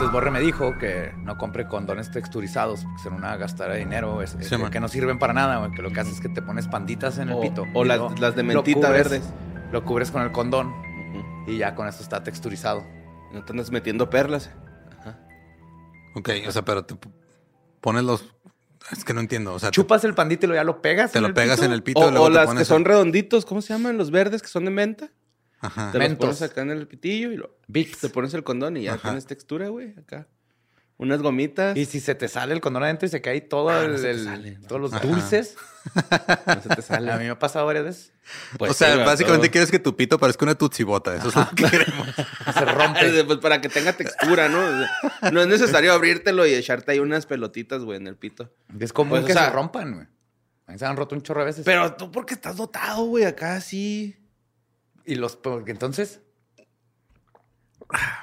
Entonces Borre me dijo que no compre condones texturizados porque son una gastada de dinero, es, es Sí, que, no sirven para nada, güey, que lo que haces es que te pones panditas en el O- pito. o las- lo- las de lo mentita cubres- verdes. Lo cubres con el condón y ya con eso está texturizado. No te andas metiendo perlas. Ok, o sea, pero te pones los. Es que no entiendo. O sea, te- Chupas el pandito y lo ya lo pegas. te, en lo el pegas pito. en el pito O, y luego o te las pones que son el- redonditos, ¿cómo se llaman? Los verdes que son de menta. Ajá. Te los Mentos. pones acá en el pitillo y lo, Vicks. te pones el condón y ya Ajá. tienes textura, güey, acá. Unas gomitas. Y si se te sale el condón adentro y se cae todo Ah, el, no se te el- sale, no. todos los Ajá. dulces. No se te sale. A mí me ha pasado varias veces. Pues o sea, sí, básicamente todo. quieres que tu pito parezca una tutsibota. Eso es lo que queremos. Se rompe. Pues para que tenga textura, ¿no? O sea, no es necesario abrírtelo y echarte ahí unas pelotitas, güey, en el pito. Es común Pues, o que sea- se rompan, güey. A mí se han roto un chorro a veces. Pero tú porque estás dotado, güey, acá sí. Y los... porque entonces...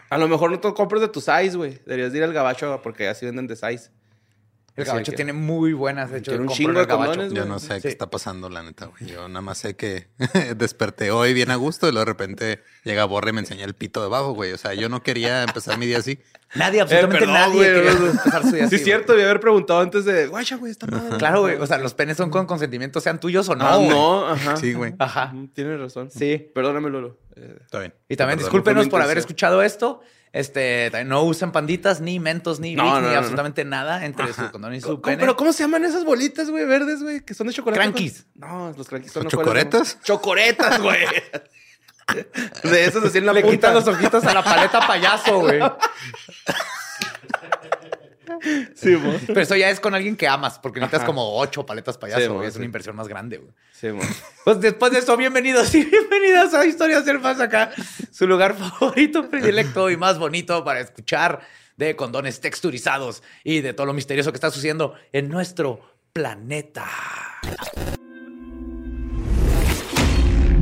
A lo mejor no te compres de tu size, güey. Deberías de ir al gabacho porque así venden de size. El Sí, gabacho que- tiene muy buenas. De hecho, Tiene un compro chingo de condones, Yo no sé Sí. qué está pasando, la neta, güey. Yo nada más sé que desperté hoy bien a gusto y luego de repente llega Borre y me enseña el pito debajo, güey. O sea, yo no quería empezar mi día así. Nadie, absolutamente perdón, nadie güey, quería no, empezar su día Sí, así, es cierto, debí haber preguntado antes de, guacha, güey, está madre. Claro, güey. O sea, los penes son con consentimiento, sean tuyos o no. No, güey. no, ajá. Sí, güey. Ajá. Ujú, Tienes razón. Sí. Perdóname, Lolo. Eh, Está bien. Y también discúlpenos por haber escuchado esto. Este, también no usen panditas, ni mentos, ni No, ni no, absolutamente nada entre su condón y su ¿Cómo- pene. pero ¿cómo se llaman esas bolitas, güey, verdes, güey? Que son de chocolate. Crankies. No, los crankies son ¿Son no, ¿cuáles son? chocoretas? Chocoretas, güey. De esas así en la Le punta. quitan los ojitos a la paleta payaso, güey. Sí, mo. Pero eso ya es con alguien que amas, porque necesitas Ajá. como ocho paletas payaso, Sí, güey. mo, Es sí. una inversión más grande, güey. Sí, mo. Pues después de eso, bienvenidos y bienvenidas a Historias del Más Acá, su lugar favorito, predilecto y más bonito para escuchar de condones texturizados y de todo lo misterioso que está sucediendo en nuestro planeta.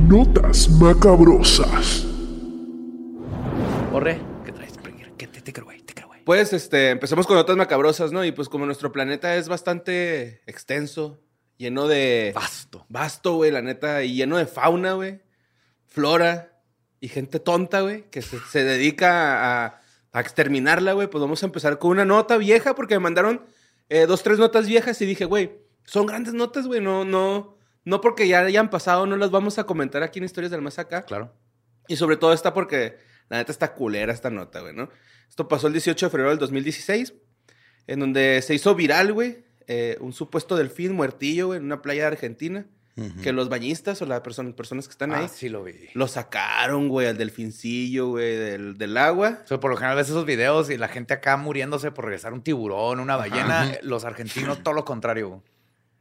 Notas macabrosas. Borre, ¿qué traes? Springer? ¿Qué te, te creo, güey? Pues, este, empecemos con notas macabrosas, ¿no? Y pues como nuestro planeta es bastante extenso, lleno de... Vasto. Vasto, güey, la neta, y lleno de fauna, güey. Flora y gente tonta, güey, que se, se dedica a, a exterminarla, güey. Pues vamos a empezar con una nota vieja, porque me mandaron eh, dos, tres notas viejas y dije, güey, son grandes notas, güey. No, no, no porque ya hayan pasado, no las vamos a comentar aquí en Historias del Más Acá. Claro. Y sobre todo está porque la neta está culera esta nota, güey, ¿no? Esto pasó el 18 de febrero del 2016, en donde se hizo viral, güey, eh, un supuesto delfín muertillo, güey, en una playa de Argentina, que los bañistas o las personas, personas que están ahí Ah, sí lo vi. lo sacaron, güey, al delfincillo, güey, del, del agua. O sea, por lo general ves esos videos y la gente acá muriéndose por regresar un tiburón, una ballena. Los argentinos, todo lo contrario. güey.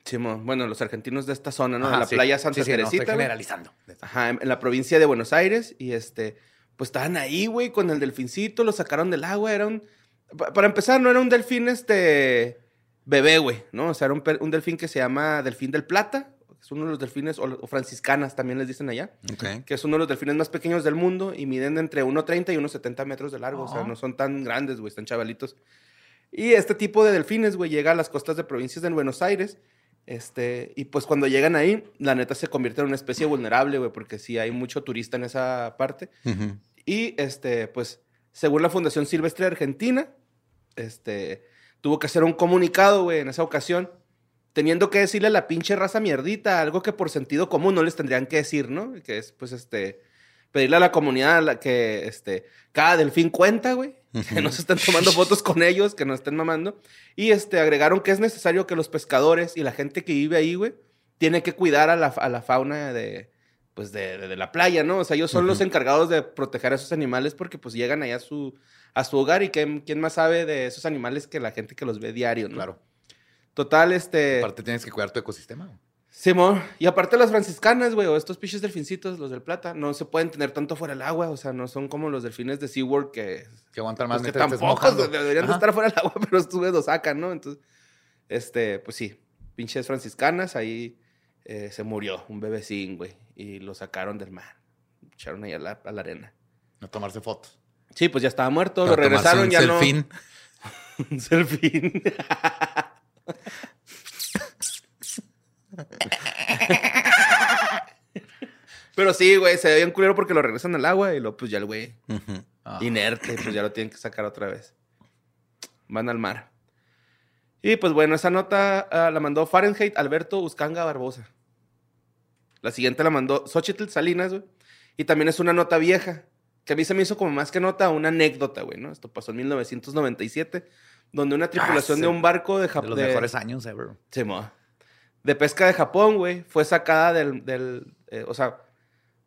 Simón, bueno, los argentinos de esta zona, ¿no? Ajá, de la sí. playa Santa Sí, sí, no, Teresita. estoy generalizando. Ajá, en, en la provincia de Buenos Aires. Y este, pues estaban ahí, güey, con el delfincito, lo sacaron del agua. Era un. pa- Para empezar, no era un delfín, este. Bebé, güey, ¿no? O sea, era un, delfín que se llama Delfín del Plata. Es uno de los delfines, o, o franciscanas también les dicen allá. Ok. Que es uno de los delfines más pequeños del mundo y miden entre 1,30 y 1,70 metros de largo. O sea, no son tan grandes, güey, están chavalitos. Y este tipo de delfines, güey, llega a las costas de provincias de Buenos Aires. Este, y pues cuando llegan ahí, la neta se convierte en una especie vulnerable, güey, porque sí hay mucho turista en esa parte. Y este, pues, según la Fundación Silvestre Argentina, este, tuvo que hacer un comunicado, güey, en esa ocasión, teniendo que decirle a la pinche raza mierdita algo que por sentido común no les tendrían que decir, ¿no? Que es, pues, este, pedirle a la comunidad que, este, cada delfín cuenta, güey, que no se estén tomando fotos con ellos, que no estén mamando. Y, este, agregaron que es necesario que los pescadores y la gente que vive ahí, güey, tiene que cuidar a la, a la fauna de, pues, de, de- de la playa, ¿no? O sea, ellos son los encargados de proteger a esos animales porque, pues, llegan allá a su, a su hogar y ¿quién, quién más sabe de esos animales que la gente que los ve diario, ¿no? Claro. Total, este... Aparte tienes que cuidar tu ecosistema. Simón, y aparte las franciscanas, güey, o estos pinches delfincitos, los del plata, no se pueden tener tanto fuera del agua, o sea, no son como los delfines de SeaWorld que, Que aguantan más pues, que tampoco deberían de estar fuera del agua, pero estos güeyes lo sacan, ¿no? Entonces, este, pues sí, pinches franciscanas, ahí eh, se murió un bebecín, güey, y lo sacaron del mar, echaron ahí a la, a la arena. No tomarse fotos. Sí, pues ya estaba muerto, lo regresaron, tomarse ya un no. selfín. Un selfie. Pero sí, güey, se ve bien culero porque lo regresan al agua y luego pues ya el güey. Ah. inerte, pues ya lo tienen que sacar otra vez. Van al mar. Y pues bueno, esa nota ah, la mandó Fahrenheit Alberto Uscanga Barbosa. La siguiente la mandó Xochitl Salinas, güey. Y también es una nota vieja, que a mí se me hizo como más que nota una anécdota, güey, ¿no? Esto pasó en 1997, donde una tripulación sí. de un barco de De Japón... los mejores años ever. Sí, mo. De pesca de Japón, güey. Fue sacada del. del, eh, o sea,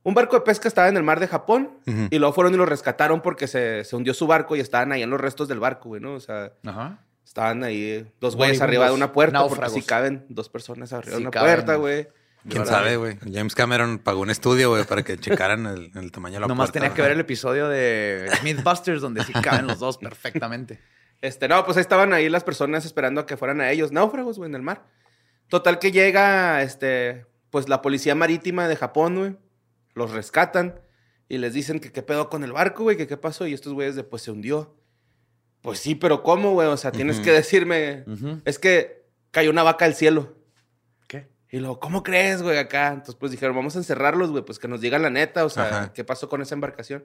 un barco de pesca estaba en el mar de Japón y luego fueron y lo rescataron porque se, se hundió su barco y estaban ahí en los restos del barco, güey, ¿no? O sea, Ajá. estaban ahí dos güeyes arriba de una puerta porque náufragos. sí caben dos personas arriba Sí de una caben. puerta, güey. ¿Quién sabe, güey? James Cameron pagó un estudio, güey, para que checaran el, el tamaño de la Nomás puerta. tenía que ver el episodio de Mythbusters donde sí caben los dos perfectamente. Este, no, pues ahí estaban ahí las personas esperando a que fueran a ellos, náufragos, güey, en el mar. Total que llega, este, pues la policía marítima de Japón, güey. Los rescatan y les dicen que qué pedo con el barco, güey, que qué pasó. Y estos güeyes de, pues se hundió. Pues sí, pero ¿cómo, güey? O sea, tienes que decirme, es que cayó una vaca del cielo. ¿Qué? Y luego, ¿cómo crees, güey, acá? Entonces, pues dijeron, vamos a encerrarlos, güey, pues que nos digan la neta, o sea, Ajá. ¿qué pasó con esa embarcación?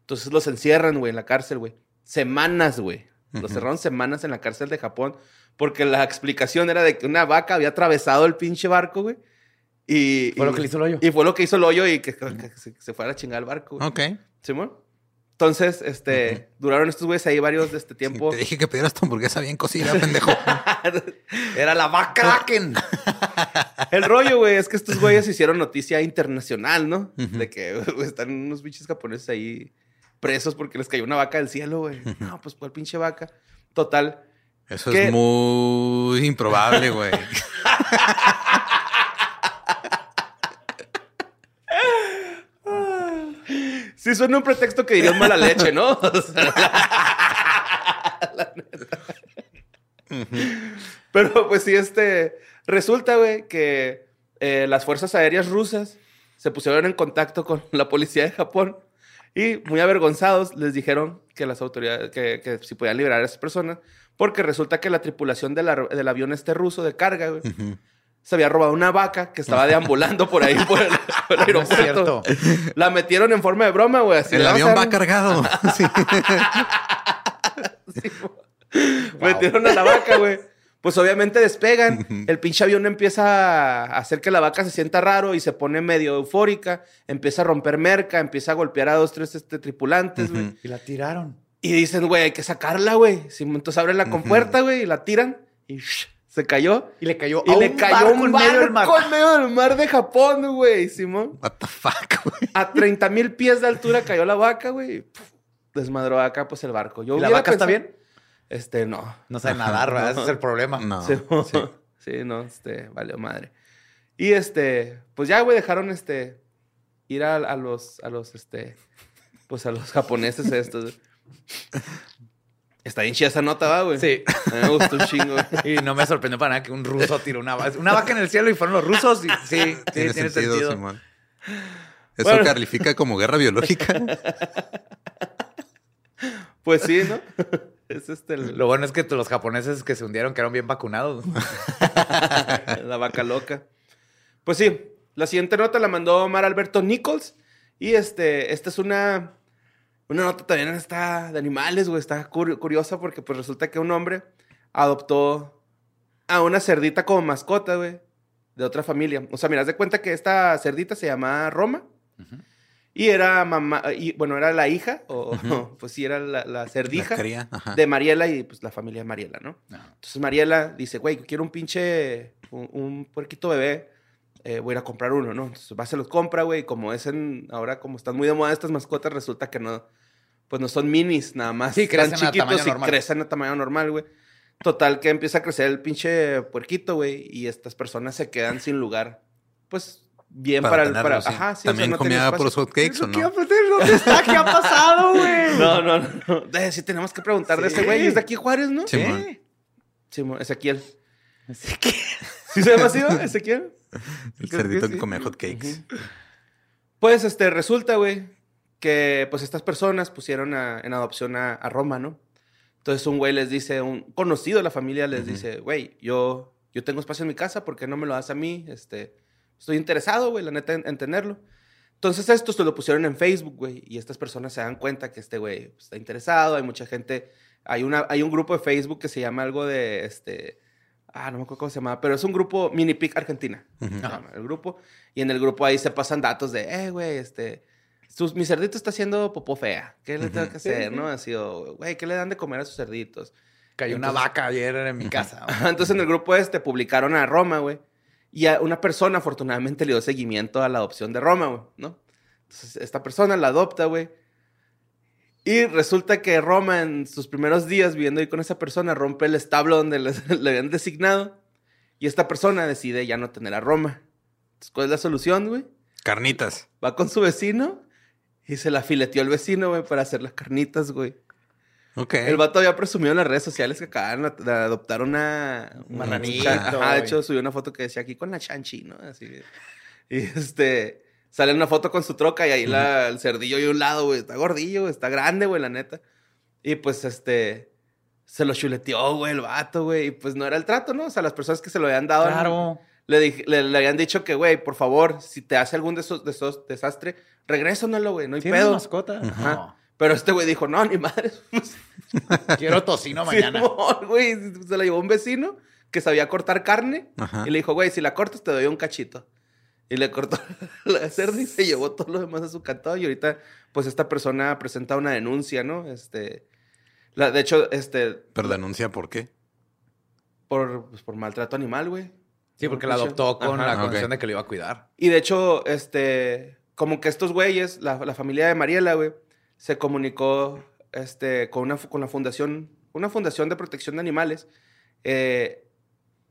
Entonces los encierran, güey, en la cárcel, güey. Semanas, güey. Los cerraron semanas en la cárcel de Japón porque la explicación era de que una vaca había atravesado el pinche barco, güey. Y, Fue lo que le hizo el hoyo. Y fue lo que hizo el hoyo y que, que se, se fuera a chingar el barco, güey. Ok. ¿Simón? Entonces, este, duraron estos güeyes ahí varios de este tiempo. Te dije que pidieras tu hamburguesa bien cocida, pendejo. Era la McCracken. El rollo, güey, es que estos güeyes hicieron noticia internacional, ¿no? De que güey, están unos bichos japoneses ahí presos porque les cayó una vaca del cielo, güey. No, pues cuál pinche vaca. Total. Eso es muy improbable, güey. Suena un pretexto que dirías mala leche, ¿no? Pero pues sí, este. Resulta, güey, que eh, las fuerzas aéreas rusas se pusieron en contacto con la policía de Japón y, muy avergonzados, les dijeron que las autoridades, que, que si podían liberar a esas personas, porque resulta que la tripulación ar- del avión este ruso de carga, güey. Se había robado una vaca que estaba deambulando por ahí por el, por el No es aeropuerto. cierto. La metieron en forma de broma, güey. así, El avión va cargado. Sí. Metieron a la vaca, güey. Pues obviamente despegan. El pinche avión empieza a hacer que la vaca se sienta raro y se pone medio eufórica. Empieza a romper merca, empieza a golpear a dos, tres este, tripulantes, güey. Y la tiraron. Y dicen, güey, hay que sacarla, güey. Entonces abren la compuerta, güey, y la tiran. Y sh, se cayó. Y le cayó Y a le un cayó barco un en medio del mar. barco en medio del mar de Japón, güey, Simón. What the fuck, güey. A 30 mil pies de altura cayó la vaca, güey. Desmadró acá, pues, el barco. Yo ¿Y la vaca está pensado- bien? Este, no. No sabe nadar, ¿verdad? Ese es el problema. No. Sí, sí. sí, no, este, valió madre. Y este, pues ya, güey, dejaron este, ir a, a los, a los, este, pues a los japoneses estos. Está bien chida esa nota, va, güey. Sí. A mí me gustó un chingo, güey. Y no me sorprendió para nada que un ruso tiró una vaca. Una vaca en el cielo y fueron los rusos. Y, sí, sí, Tiene, sentido, Simón. Eso Bueno. califica como guerra biológica. Pues sí, ¿no? Es este, el- Lo bueno es que los japoneses que se hundieron quedaron bien vacunados. la vaca loca. Pues sí, la siguiente nota la mandó Omar Alberto Nichols. Y este, esta es una, Una nota también está de animales, güey. Está cur- curiosa porque pues resulta que un hombre adoptó a una cerdita como mascota, güey. De otra familia. O sea, mira, haz de cuenta que esta cerdita se llamaba Roma. Y era mamá, y bueno, era la hija, o pues sí, era la, la cerdija La de Mariela y pues la familia de Mariela, ¿no? Ajá. Entonces Mariela dice, güey, quiero un pinche, un, un puerquito bebé, eh, voy a ir a comprar uno, ¿no? Entonces va, se los compra, güey, y como es en, ahora como están muy de moda estas mascotas, resulta que no, pues no son minis, nada más. Sí, están crecen a tamaño y normal. crecen a tamaño normal, güey. Total que empieza a crecer el pinche puerquito, güey, y estas personas se quedan sin lugar, pues bien para, Para el, para, sí. ajá, sí, o sea, También no comía espacio. puros hotcakes o ¿Qué, no. ¿Dónde está? ¿Qué ha pasado, güey? No, no, no. Eh, sí tenemos que preguntar de Sí. ese güey. Es de aquí Juárez, ¿no? Sí, mon. ¿Qué? Simón, Ezequiel. ¿Sí se llama así, no? Ezequiel? El cerdito que sí. comía hotcakes. Pues, este, resulta, güey, que pues estas personas pusieron a- en adopción a, a Roma, ¿no? Entonces un güey les dice, un conocido de la familia les dice, güey, yo, yo tengo espacio en mi casa, ¿por qué no me lo das a mí? Este, estoy interesado, güey, la neta, en, en tenerlo. Entonces esto se lo pusieron en Facebook, güey, y estas personas se dan cuenta que este güey pues, está interesado, hay mucha gente, hay, una, hay un grupo de Facebook que se llama algo de, este, ah, no me acuerdo cómo se llama, pero es un grupo Mini Pic Argentina, se llama el grupo, y en el grupo ahí se pasan datos de, eh, güey, este, sus- mi cerdito está haciendo popó fea, ¿qué le tengo que hacer, no? Así, o, güey, ¿qué le dan de comer a sus cerditos? Cayó una vaca ayer en mi casa. Entonces en el grupo este publicaron a Roma, güey. Y a una persona afortunadamente le dio seguimiento a la adopción de Roma, güey, ¿no? Entonces esta persona la adopta, güey. Y resulta que Roma en sus primeros días viviendo ahí con esa persona rompe el establo donde les- le habían designado. Y esta persona decide ya no tener a Roma. Entonces, ¿cuál es la solución, güey? Carnitas. Va con su vecino y se la fileteó el vecino, güey, para hacer las carnitas, güey. Ok. El vato había presumido en las redes sociales que acaban de adoptar una... Un una Ajá, de hecho subió una foto que decía aquí con la chanchi, ¿no? Así. Y este... Sale una foto con su troca y ahí la- el cerdillo y un lado, güey. Está gordillo, güey, está grande, güey, la neta. Y pues este... Se lo chuleteó, güey, el vato, güey. Y pues no era el trato, ¿no? O sea, las personas que se lo habían dado... Claro. Le, dij- le, le habían dicho que, güey, por favor, si te hace algún de esos, de esos desastre, regrésanoslo, güey, no hay ¿Tienes pedo. mascota? Ajá. Pero este güey dijo, no, ni madre. Pues, No. Quiero tocino mañana. Güey, se la llevó un vecino que sabía cortar carne Ajá. y le dijo, güey, si la cortas te doy un cachito. Y le cortó la cerda y se llevó todo lo demás a su cantón. Y ahorita, pues, esta persona presenta una denuncia, ¿no? Este, la, de hecho, este, Pero denuncia por qué. por, pues, por maltrato animal, güey. Sí, porque la adoptó con Ajá. la condición de que lo iba a cuidar. Y de hecho, este, como que estos güeyes, la, la familia de Mariela, güey, se comunicó este, con, una, con la fundación, una fundación de protección de animales. eh,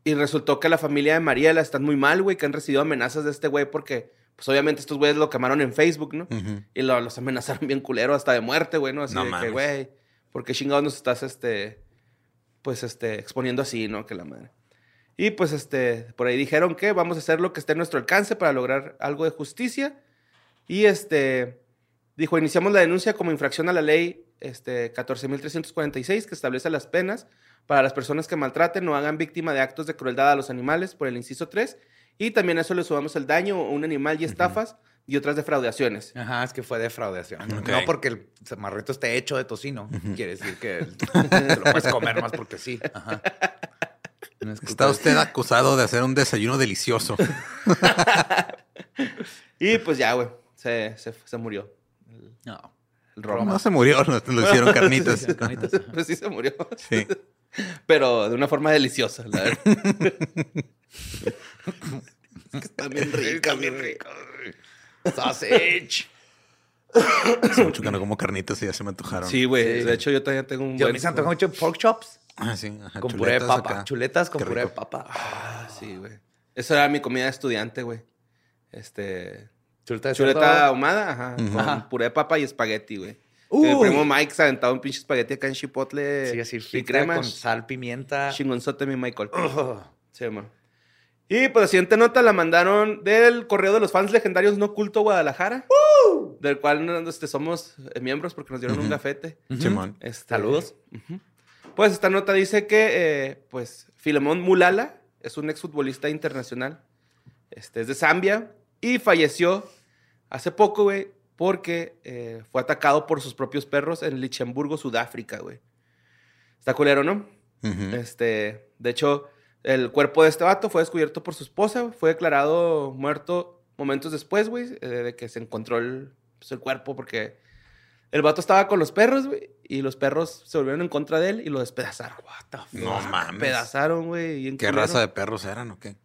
y resultó que la familia de Mariela están muy mal, güey, que han recibido amenazas de este güey porque, pues obviamente estos güeyes lo quemaron en Facebook, ¿no? Ujú. Y lo- los amenazaron bien culero, hasta de muerte, güey, ¿no? Así No de que, güey, ¿por qué chingados nos estás, este, pues, este, exponiendo así, ¿no? Que la madre. Y pues, este, por ahí dijeron que vamos a hacer lo que esté a nuestro alcance para lograr algo de justicia. Y, este, dijo, iniciamos la denuncia como infracción a la ley, este, 14.346, que establece las penas para las personas que maltraten o hagan víctima de actos de crueldad a los animales por el inciso 3. Y también a eso le sumamos el daño a un animal y estafas y otras defraudaciones. Ajá, es que fue defraudación. No porque el marrito esté hecho de tocino. Quiere decir que te lo puedes comer más porque sí. Ajá. No es culpa Está usted acusado de hacer un desayuno delicioso. Y pues ya, güey, se, se, se murió. No. El Roma. No se murió, lo, lo hicieron carnitas. Sí, carnitas. Pues sí se murió. Sí. Pero de una forma deliciosa, la verdad. es que está bien rica, bien rica. Sausage. Hace mucho que no como carnitas y ya se me antojaron. Sí, güey. Sí. De hecho, yo también tengo un Yo buen... me se antoja mucho pork chops Ah, sí. ajá, con puré de papa. acá. Chuletas con puré de papa. Ah, sí, güey. Esa era mi comida de estudiante, güey. Este... Chuleta de Chuleta cerdo. ahumada, ajá. Ujú. Con Ajá. puré de papa y espagueti, güey. Uy. Mi primo Mike se aventaba un pinche espagueti acá en chipotle. Sí, así y crema. con sal, pimienta. Chingonzote, mi Michael. Ugh. Sí, man. Y pues la siguiente nota la mandaron del correo de los fans legendarios No Culto Guadalajara. Del cual este, somos eh, miembros porque nos dieron un Ujú. gafete. Simón. Este, Saludos. Pues esta nota dice que, eh, pues, Filemón Mulala es un exfutbolista internacional. Este, es de Zambia y falleció hace poco, güey, porque eh, fue atacado por sus propios perros en Lichtenburgo, Sudáfrica, güey. Está culero, ¿no? Este, de hecho, el cuerpo de este vato fue descubierto por su esposa. Fue declarado muerto momentos después, güey, eh, de que se encontró el, pues, el cuerpo, porque el vato estaba con los perros, güey, y los perros se volvieron en contra de él y lo despedazaron. No mames. Despedazaron, güey. ¿Qué culero. raza de perros eran o qué?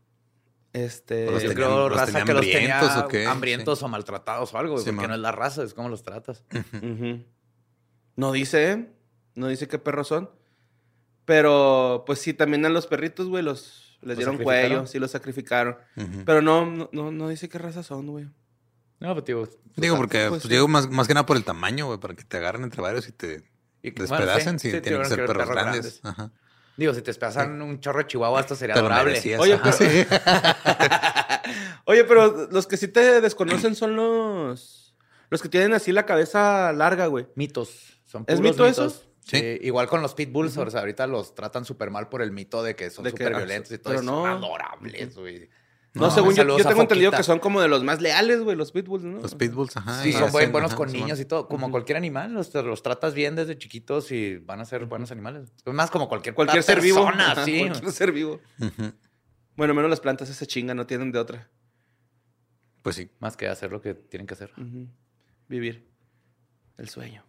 Este. Los Yo tenían- creo los raza que los tenía hambrientos o qué, hambrientos o maltratados o algo, güey, Sí, porque man. no es la raza, es como los tratas. No dice, ¿eh? No dice qué perros son. Pero, pues sí, también a los perritos, güey, los les ¿Los dieron cuello, sí los sacrificaron. Pero no, no, no, no dice qué raza son, güey. No, pues digo. Digo, porque pues, pues, digo más, más que nada por el tamaño, güey, para que te agarren entre varios y te y- bueno, despedacen. sí, sí, sí, tienen que ser perros grandes. grandes. Ajá. Digo, si te despedazan un chorro de chihuahua, esto sería adorable. merecías. Oye, pero- Oye, pero los que sí te desconocen son los. Los que tienen así la cabeza larga, güey. Mitos. Son ¿Es puros mito eso? mitos. Sí. Sí, igual con los pitbulls, o sea, ahorita los tratan súper mal por el mito de que son súper violentos y todo. pero no. Son adorables, güey. No, No, según yo, yo tengo entendido que son como de los más leales, güey, los pitbulls, ¿no? Los pitbulls, ajá. Sí, son buen- buenos ajá, con niños y todo. Como cualquier animal, los, los tratas bien desde chiquitos y van a ser buenos animales. Es más como cualquier, Cualquier ser vivo. persona, Ajá, sí. Cualquier ser vivo. Bueno, menos las plantas se chingan, no tienen de otra. Pues sí. Más que hacer lo que tienen que hacer. Vivir. El sueño.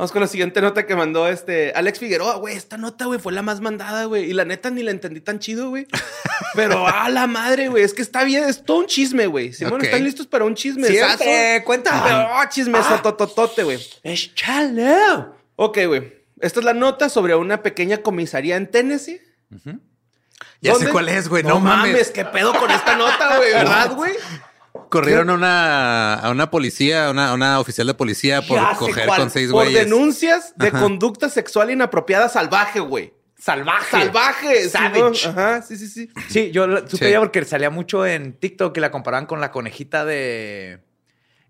Vamos con la siguiente nota que mandó este Alex Figueroa, güey. Esta nota, güey, fue la más mandada, güey. Y la neta ni la entendí tan chido, güey. Pero a la madre, güey. Es que está bien, es todo un chisme, güey. Simón, Ok. ¿están listos para un chisme? Siempre, cuéntame. Oh, chisme tototote, güey. ¡Échale! Ok, güey. Esta es la nota sobre una pequeña comisaría en Tennessee. Ya sé ¿Dónde? cuál es, güey. No, mames. ¿Qué pedo con esta nota, güey? ¿Verdad, güey? Corrieron a una, a una policía, a una, una oficial de policía por Ya coger con seis Por güeyes. denuncias de conducta sexual inapropiada salvaje, güey. ¡Salvaje! Salvaje. Savage. Simón. Ajá, sí, sí, sí. Sí, yo supe Sí. ya porque salía mucho en TikTok que la comparaban con la conejita de...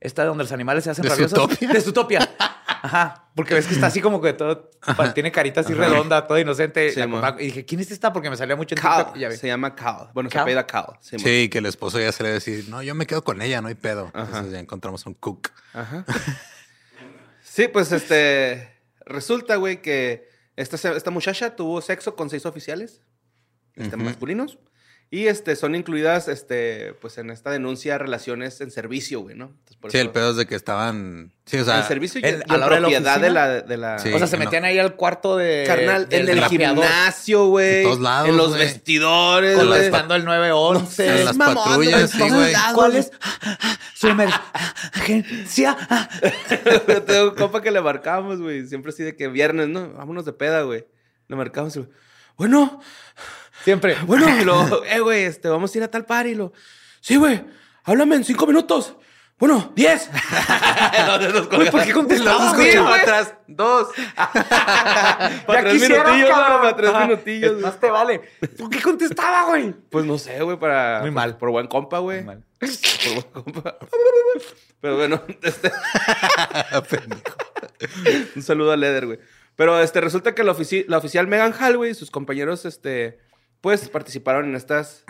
Esta donde los animales se hacen ¿De rabiosos. Zootopia? De Zootopia. Ajá. Porque ves que está así como que todo... Tiene carita así redonda, todo inocente. Sí, La y dije, ¿quién es esta? Porque me salía mucho en TikTok. Cal. y ya vi. Se llama Cal. Bueno, se Cal. apellida Cal. Simón. Sí, que el esposo ya se le decir, no, yo me quedo con ella, no hay pedo. Ajá. Entonces ya encontramos un cook. Ajá. Sí, pues este. Resulta, güey, que esta, se- esta muchacha tuvo sexo con seis oficiales este, masculinos. Y este, son incluidas este, pues, en esta denuncia relaciones en servicio, güey, ¿no? Entonces, por Sí, eso- el pedo es de que estaban. Sí, o sea. en servicio y, en- y a la hora de la propiedad de la, de la- Sí. o sea, se no. metían ahí al cuarto de... Carnal, en el gimnasio, güey. En todos lados, En los güey. vestidores, Con güey. estando el 911. En las mamón, patrullas, güey, sí, güey. ¿Cuál es su emergencia? Tengo un compa que le marcamos, güey. Siempre así de que viernes, ¿no? Vámonos de peda, güey. Le marcamos y, bueno, Siempre. bueno, y lo, eh, güey, este, vamos a ir a tal par y lo, sí, güey, háblame en cinco minutos. Bueno, diez. Güey, ¿por qué contestabas, Sí, atrás, dos. para Ya tres minutillos, cabrón. para tres minutillos. Más te vale. ¿Por qué contestaba, güey? Pues no sé, güey, para. Muy mal. Por buen compa, güey. Muy mal. Por buen compa. Pero bueno, este. Un saludo a Leder, güey. Pero este, resulta que la, ofici- la oficial Megan Hall, güey, y sus compañeros, este, pues participaron en estas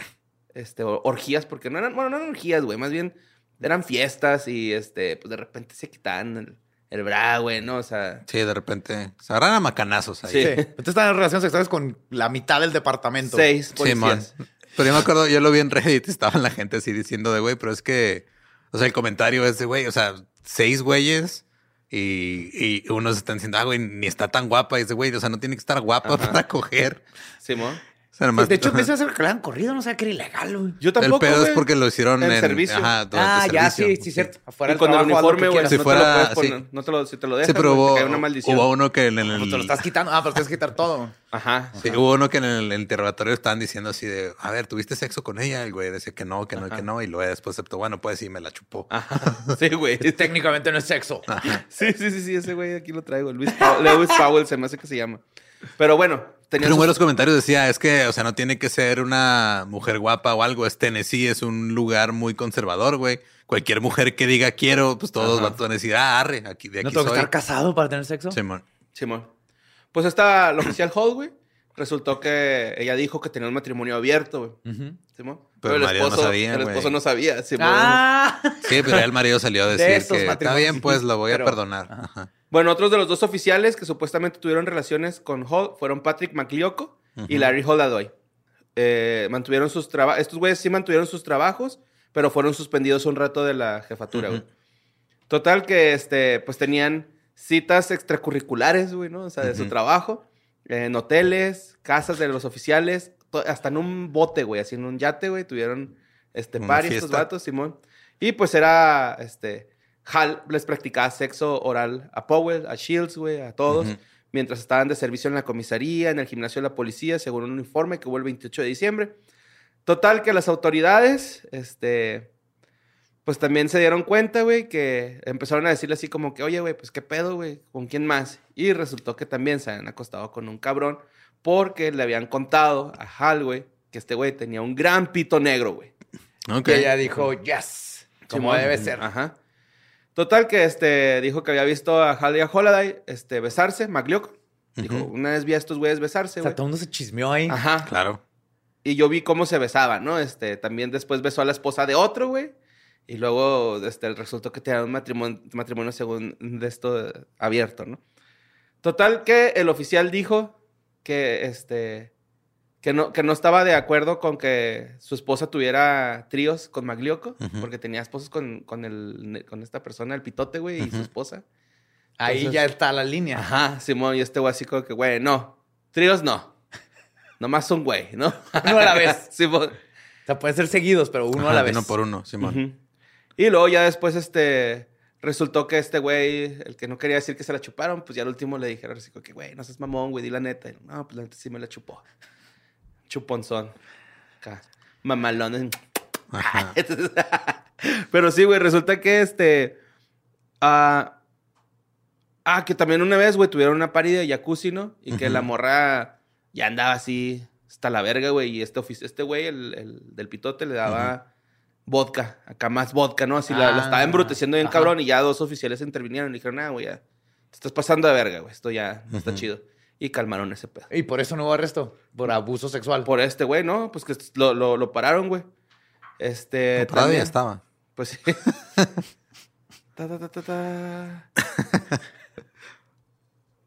este, or- orgías, porque no eran, bueno, no eran orgías, güey, más bien eran fiestas y este, pues de repente se quitaban el, el bra, güey, ¿no? O sea, Sí, de repente. Se agarran a macanazos ahí. Sí. Entonces están en relaciones sexuales con la mitad del departamento. seis Sí, man. policías. Pero yo me acuerdo, yo lo vi en Reddit, estaban la gente así diciendo de güey, pero es que, o sea, el comentario es de güey, o sea, seis güeyes y, y unos están diciendo, ah, güey, ni está tan guapa. Y dice, güey, o sea, no tiene que estar guapa Ajá. para coger. Simón. Sea, de hecho, ajá. empecé a hacer que le han corrido, no sé que era ilegal, güey. Yo El tampoco, pedo es porque lo hicieron En en, servicio. Ajá, Ah, ya, servicio. sí, sí, cierto. Afuera Y con el trabajo, lo uniforme, güey. Si no fuera- te lo sí. No te lo, si te lo dejas, Sí, pero güey, hubo, te cae una maldición. hubo uno que en el, Pues te lo estás quitando. Ah, pero tienes que quitar todo. Ajá. Sí, hubo uno que en el interrogatorio estaban diciendo así de, a ver, ¿tuviste sexo con ella? El güey decía que no, que no, y que no. Y luego después aceptó, bueno, pues sí, me la chupó. Ajá. Sí, güey. Técnicamente no es sexo. Sí, sí, sí, sí, ese güey aquí lo traigo. Luis Powell, Lewis Powell se me hace que se llama. Pero bueno, tenía Pero uno de sus- los comentarios decía, es que, o sea, no tiene que ser una mujer guapa o algo. Es Tennessee, es un lugar muy conservador, güey. Cualquier mujer que diga quiero, pues todos Ajá. van a decir, ah, arre, aquí, de aquí ¿No tengo que estar casado para tener sexo? Simón. Simón. Pues está el oficial Hall, güey. resultó que ella dijo que tenía un matrimonio abierto, güey. Ujú. Simón. Pero el marido no sabía, El esposo no sabía, Simón. Ah, Sí, pero ya el marido salió a De decir que está bien, pues lo voy Pero- a perdonar. Ajá. Bueno, otros de los dos oficiales que supuestamente tuvieron relaciones con Hall fueron Patrick McLeoco y Larry Holadoy. Eh, mantuvieron sus trabajos. Estos güeyes sí mantuvieron sus trabajos, pero fueron suspendidos un rato de la jefatura, güey. Total que, este, pues tenían citas extracurriculares, güey, ¿no? O sea, de su trabajo, eh, en hoteles, casas de los oficiales, hasta en un bote, güey, así en un yate, güey, tuvieron, este, party estos vatos, Simón. Y pues era, este, Hal les practicaba sexo oral a Powell, a Shields, güey, a todos, mientras estaban de servicio en la comisaría, en el gimnasio de la policía, según un informe que hubo el 28 de diciembre. Total, que las autoridades, este, pues también se dieron cuenta, güey, que empezaron a decirle así como que, oye, güey, pues qué pedo, güey, ¿con quién más? Y resultó que también se habían acostado con un cabrón porque le habían contado a Hal, güey, que este güey tenía un gran pito negro, güey. Ok. que ella dijo, yes, como debe ser. Ajá. Total que este dijo que había visto a Hal y a Holiday este, besarse, Maglioco. Dijo, una vez vi a estos güeyes besarse, O sea, todo el mundo se chismeó ahí. Ajá. Claro. Y yo vi cómo se besaban, ¿no? Este, también después besó a la esposa de otro, güey. Y luego este, resultó que tenía un matrimonio, matrimonio según de esto abierto, ¿no? Total que el oficial dijo que, este, que, no, que no estaba de acuerdo con que su esposa tuviera tríos con Maglioco, porque tenía esposos con, con, el, con esta persona, el pitote, güey, y su esposa. Ahí Entonces- ya está la línea. Ajá, Simón, y este güey así como que, güey, no, tríos no. Nomás un güey, ¿no? Uno a la vez. Simón. O sea, pueden ser seguidos, pero uno Ajá, a la vez. Uno por uno, Simón. Y luego ya después, este, resultó que este güey, el que no quería decir que se la chuparon, pues ya al último le dijeron así como que, güey, no seas mamón, güey, di la neta. Y, no, pues la neta sí me la chupó. Chuponzón. Acá. Ajá. Entonces, Pero sí, güey, resulta que este. ah, ah, que también una vez, güey, tuvieron una party de jacuzzi, ¿no? Y que la morra ya andaba así hasta la verga, güey. Y este, este güey, el, el del pitote, le daba vodka, acá más vodka, ¿no? Así la, la estaba Ah, embruteciendo bien ajá. cabrón. Y ya dos oficiales intervinieron y dijeron, ah, güey, ya te estás pasando de verga, güey. Esto ya no está chido. Y calmaron ese pedo. Y por eso no hubo arresto, por abuso sexual. Por este güey, ¿no? Pues que lo, lo, lo pararon, güey. Este. Todavía estaba. pues sí. ta, ta, ta, ta, ta.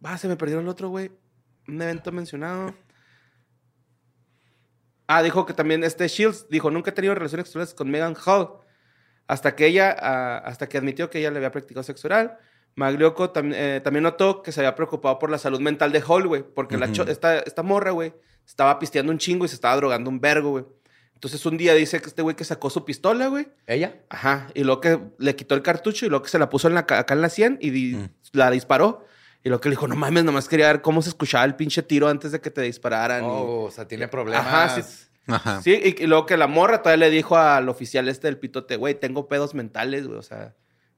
Va, se me perdió el otro, güey. Un evento mencionado. Ah, dijo que también este Shields dijo, nunca he tenido relaciones sexuales con Megan Hall. Hasta que ella, ah, hasta que admitió que ella le había practicado sexo oral. Maglioco tam- eh, también notó que se había preocupado por la salud mental de Hall, güey. Porque esta, esta morra, güey, estaba pisteando un chingo y se estaba drogando un vergo, güey. Entonces un día dice que este güey que sacó su pistola, güey. ¿Ella? Ajá, y luego que le quitó el cartucho y luego que se la puso en la, ca- acá en la 100 y di- Mm. la disparó. Y lo que le dijo, no mames, nomás quería ver cómo se escuchaba el pinche tiro antes de que te dispararan. y- Oh, o sea, tiene problemas. Ajá, sí. Ajá. Sí, y, y luego que la morra todavía le dijo al oficial este del pitote, güey, tengo pedos mentales, güey, o sea,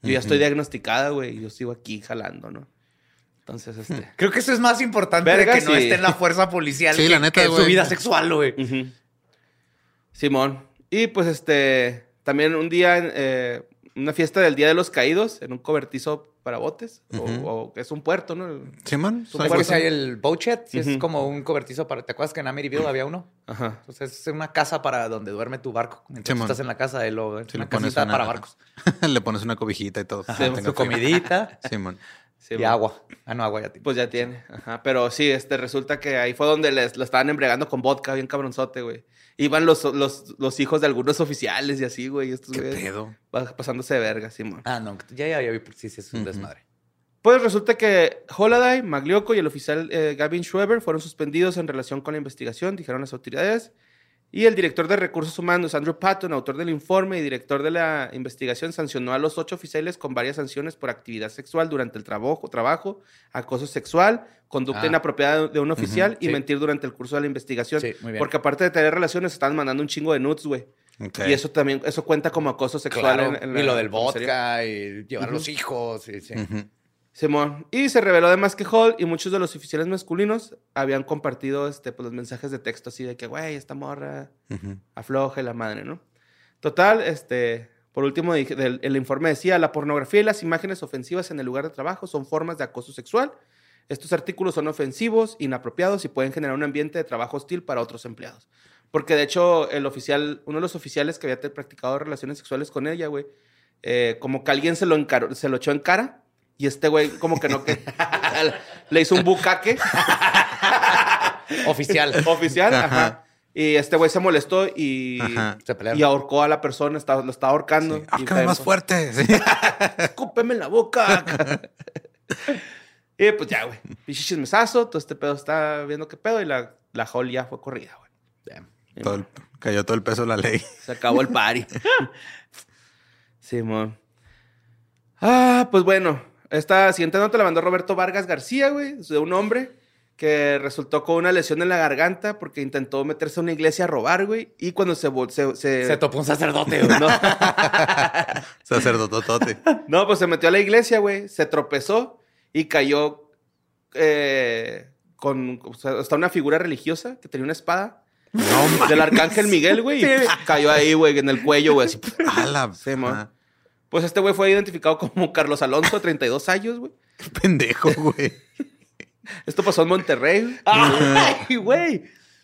yo ya estoy diagnosticada, güey, y yo sigo aquí jalando, ¿no? Entonces, este... Creo que eso es más importante Verga, de que no esté en la fuerza policial Sí, que, la neta, que su vida sexual, güey. Simón. Y pues este, también un día, eh, una fiesta del Día de los Caídos en un cobertizo para botes, o- es un puerto, ¿no? Simón. Su ¿Sabes fuerza. que hay el Bochet? Sí, es como un cobertizo para... ¿Te acuerdas que en Amityville había uno? Ajá. Entonces es una casa para donde duerme tu barco. Mientras estás en la casa de lo... Es una casita una- para barcos. Le pones una cobijita y todo. Ajá, frío. comidita Simón. Sí, y bueno. agua. Ah, no, agua ya tiene. Pues ya tiene. Ajá. Pero sí, este, resulta que ahí fue donde les, lo estaban embregando con vodka, bien cabronzote, güey. Iban los, los, los hijos de algunos oficiales y así, güey. Estos ¿Qué pedo? pa- Pasándose de verga, Simón. Ah, no. Ya, ya, ya vi. Sí, sí, es un desmadre. Pues resulta que Holiday, Maglioco y el oficial eh, Gavin Schweber fueron suspendidos en relación con la investigación, dijeron las autoridades. Y el director de recursos humanos, Andrew Patton, autor del informe y director de la investigación, sancionó a los ocho oficiales con varias sanciones por actividad sexual durante el trabajo, trabajo acoso sexual, conducta Ah. inapropiada de un oficial y sí. mentir durante el curso de la investigación. Sí, muy bien. Porque aparte de tener relaciones, estaban mandando un chingo de nudes, güey. Y eso también, eso cuenta como acoso sexual. Claro. en- en y la lo del vodka y llevar Ujú. los hijos. Y, sí. Simón. Y se reveló además que Hall y muchos de los oficiales masculinos habían compartido este, pues, los mensajes de texto así de que, güey, esta morra Ujú. afloje la madre, ¿no? Total, este, por último, el informe decía, la pornografía y las imágenes ofensivas en el lugar de trabajo son formas de acoso sexual. Estos artículos son ofensivos, inapropiados y pueden generar un ambiente de trabajo hostil para otros empleados. Porque de hecho, el oficial, uno de los oficiales que había practicado relaciones sexuales con ella, güey, eh, como que alguien se lo, se lo echó en cara y este güey como que no que le hizo un bucaque Oficial. oficial, ajá. Ajá. Y este güey se molestó y. Se y ahorcó a la persona, estaba, lo estaba ahorcando. y Ahórcame más fuerte. Sí. escúpeme en la boca. y pues ya, güey. Pinche chismesazo, todo este pedo está viendo qué pedo y la, la Hall ya fue corrida, güey. Damn. Todo el- cayó todo el peso de la ley. Se acabó el party. Simón. Ah, pues bueno. Esta siguiente nota la mandó Roberto Vargas García, güey, de un hombre que resultó con una lesión en la garganta porque intentó meterse a una iglesia a robar, güey. Y cuando se... se, se- Se topó un sacerdote, güey. no, Sacerdototote. no, pues se metió a la iglesia, güey. Se tropezó y cayó eh, con... O sea, hasta una figura religiosa que tenía una espada. No Del arcángel Miguel, güey. Y Sí. cayó ahí, güey, en el cuello, güey. Así. A la Sí, mo. Pues este güey fue identificado como Carlos Alonso, 32 años, güey. Qué pendejo, güey. Esto pasó en Monterrey. güey. ¡Ay, güey!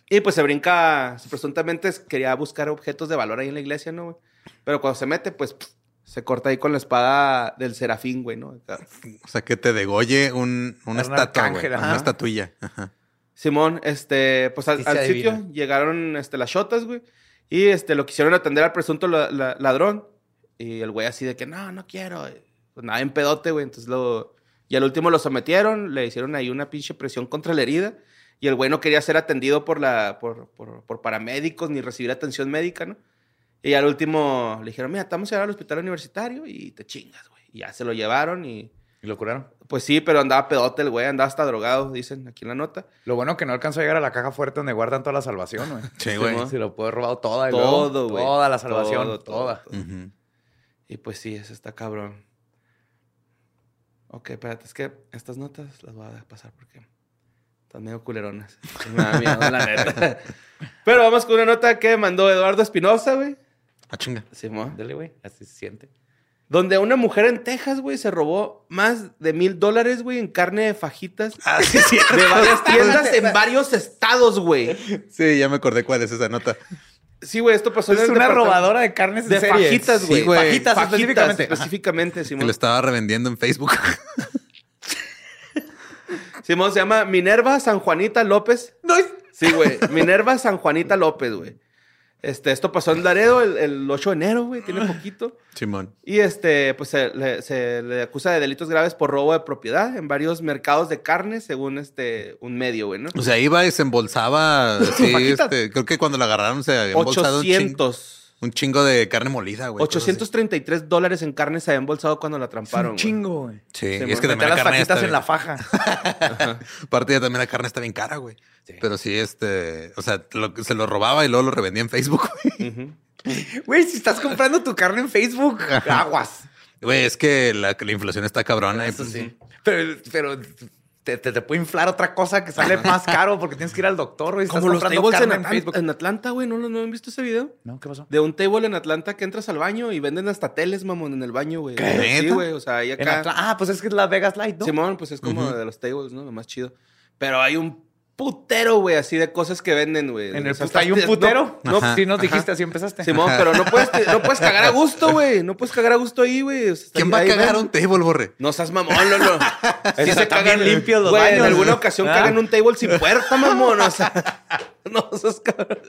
Y pues se brinca, presuntamente quería buscar objetos de valor ahí en la iglesia, ¿no, güey? Pero cuando se mete, pues pff, se corta ahí con la espada del serafín, güey, ¿no? O sea, que te degolle un, una Un estatua, güey. arcángel, ajá. Una estatuilla. Ajá. Simón, este, pues al, sitio llegaron este, las shotas, güey. Y este, lo quisieron atender al presunto la- la- ladrón. Y el güey así de que, no, no quiero. Pues nada, en pedote, güey. Entonces lo... Y al último lo sometieron, le hicieron ahí una pinche presión contra la herida. Y el güey no quería ser atendido por, la, por, por, por paramédicos ni recibir atención médica, ¿no? Y al último le dijeron, mira, a llevar al hospital universitario y te chingas, güey. Y ya se lo llevaron y... ¿Y lo curaron? Pues sí, pero andaba pedote el güey, andaba hasta drogado, dicen aquí en la nota. Lo bueno que no alcanzó a llegar a la caja fuerte donde guardan toda la salvación, güey. Sí, güey. Se lo puede robado toda. y Todo, luego güey. Toda la salvación. Todo, todo, toda. todo. Ujú. Y pues sí, eso está cabrón. Ok, espérate, es que estas notas las voy a pasar porque están medio culeronas. Me da miedo, la neta. Pero vamos con una nota que mandó Eduardo Espinosa, güey. Ah, chinga. Simón. Dale, güey. Así se siente. Donde una mujer en Texas, güey, se robó más de mil dólares, güey, en carne de fajitas Ah, sí, sí. de varias tiendas en varios estados, güey. Sí, ya me acordé cuál es esa nota. Sí, güey, esto pasó en Es el una robadora de carnes en de fajitas, güey. Sí. Fajitas, específicamente. específicamente, Que Simón. lo estaba revendiendo en Facebook. Simón se llama Minerva San Juanita López. No, es- Sí, güey. Minerva San Juanita López, güey. Este, esto pasó en Laredo el, el 8 de enero, güey. Tiene poquito. Simón. Y este, pues se le, se le acusa de delitos graves por robo de propiedad en varios mercados de carne, según este, un medio, güey, ¿no? O sea, iba y se embolsaba. Sí, este, creo que cuando la agarraron se había embolsado un chingo, 800. un chingo de carne molida, güey. cosas así. 833 dólares en carne se había embolsado cuando la es tramparon, un güey. chingo, güey. Sí, Se y es que también Meter la las carne está en bien- la faja. Aparte ya también la carne está bien cara, güey. Sí. Pero sí, este, o sea, lo- se lo robaba y luego lo revendía en Facebook, güey. Güey, si estás comprando tu carne en Facebook, aguas. Güey, es que la, la inflación está cabrona. y Eso pues, sí. Pero, pero te, te, te puede inflar otra cosa que sale más caro porque tienes que ir al doctor, güey. Estás Como los comprando tables en, Facebook. en Atlanta, güey. ¿No, lo- ¿No han visto ese video? No, ¿qué pasó? De un table en Atlanta que entras al baño y venden hasta teles, mamón, en el baño, güey. ¿Qué? Sí, güey. O sea, ahí acá. Ah, pues es que es la Vegas Light, ¿no? Simón, pues es como de los tables, ¿no? Lo más chido. Pero hay un putero, güey, así de cosas que venden, güey. En el O sea, hay un putero. No, no. Sí, nos Ajá. dijiste, así empezaste. Simón, pero no puedes, no puedes cagar a gusto, güey. No puedes cagar a gusto ahí, güey. O sea, está- ¿Quién va a cagar ven. un table, borre? No seas mamón, Lolo. Sí se cagan limpios los güey, baños. En alguna ocasión ¿Ah? cagan un table sin puerta, mamón. O sea, no seas cabrón.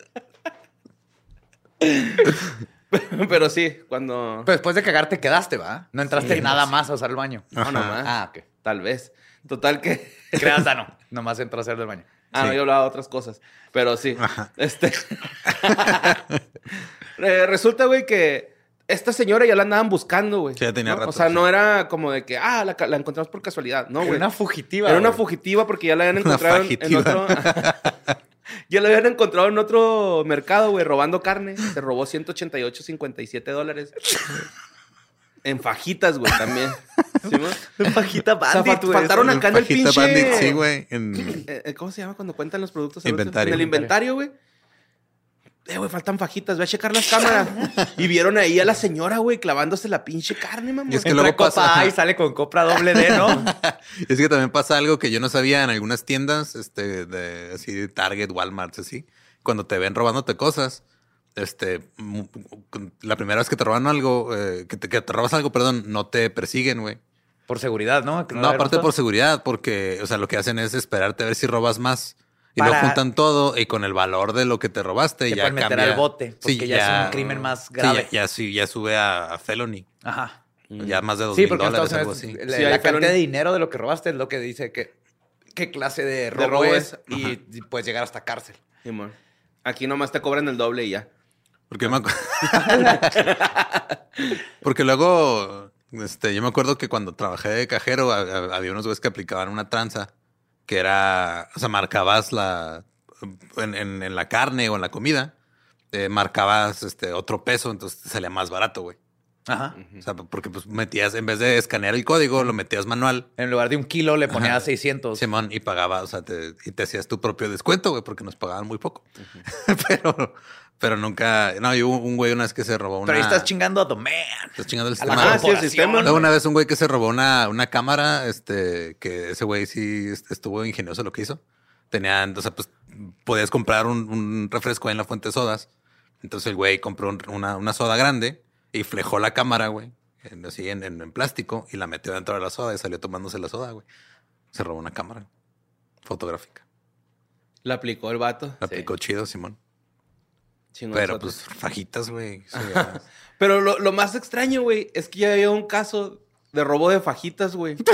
Pero sí, cuando... Pero después de cagar te quedaste, ¿va? No entraste Sí, nada más a usar el baño. No, nomás. Ah, ok. Tal vez. Total que... Creas, no. Nomás entró a hacer del baño. Ah, no, yo hablaba de otras cosas. Pero sí. Ajá. Este. Eh, resulta, güey, que esta señora ya la andaban buscando, güey. Sí, ya tenía ¿no? rato, O sea, sí. no era como de que, ah, la, encontramos por casualidad. No, Era güey. una fugitiva. Era una fugitiva porque ya la habían encontrado en, otro. ya la habían encontrado en otro mercado, güey, robando carne. Se robó 188.57 dólares. En fajitas, güey, también. Una fajita O sea, bandit, güey. faltaron El acá en el Fajita pinche. Bandit, sí, güey. En... Eh, eh, ¿Cómo se llama cuando cuentan los productos? Inventario. En el inventario, güey. eh, güey, faltan fajitas, ve a checar las cámaras. y vieron ahí a la señora, güey, clavándose la pinche carne, mamá. Y es que Entra luego Copa pasa- A y sale con Copra doble D, ¿no? Es que también pasa algo que yo no sabía en algunas tiendas, este, de así de Target, Walmart, así. Cuando te ven robándote cosas, este, la primera vez que te roban algo, eh, que, te, que te robas algo, perdón, no te persiguen, güey. Por seguridad, ¿no? No, aparte por seguridad, porque, o sea, lo que hacen es esperarte a ver si robas más. Y Para- lo juntan todo y con el valor de lo que te robaste Te ya pueden meter cambia. al bote, porque ya es un crimen más Sí, grave. ya, ya, sí, ya sube a, a felony. Ajá. Ya más de dos Sí, mil dólares, algo así. la, Sí, la cantidad felony. de dinero de lo que robaste es lo que dice que qué clase de robo, robo es, es. y, y puedes llegar hasta cárcel. Aquí nomás te cobran el doble y ya. Porque, yo me Porque luego, este, yo me acuerdo que cuando trabajé de cajero, había unos güeyes que aplicaban una tranza que era, o sea, marcabas la, en, en- en la carne o en la comida, eh, marcabas este otro peso, entonces te salía más barato, güey. Ajá. O sea, porque pues metías, en vez de escanear el código, lo metías manual. En lugar de un kilo le ponías Ajá. 600. Simón, y pagaba, o sea, te, y te hacías tu propio descuento, güey, porque nos pagaban muy poco. pero, pero nunca, no, y hubo un güey una vez que se robó una. Pero ahí estás chingando a the man. estás chingando el sistema. Ah, sí, el sistema. Luego una vez un güey que se robó una, una cámara, este, que ese güey sí est- estuvo ingenioso lo que hizo. Tenían, o sea, pues podías comprar un, un refresco ahí en la fuente de sodas. Entonces el güey compró un- una, una soda grande y flejó la cámara, güey, en- así en, en- en plástico y la metió dentro de la soda y salió tomándose la soda, güey. Se robó una cámara fotográfica. La aplicó el vato. La aplicó chido, Simón. Pero pues fajitas, güey. Pero lo, lo más extraño, güey, es que ya había un caso de robo de fajitas, güey.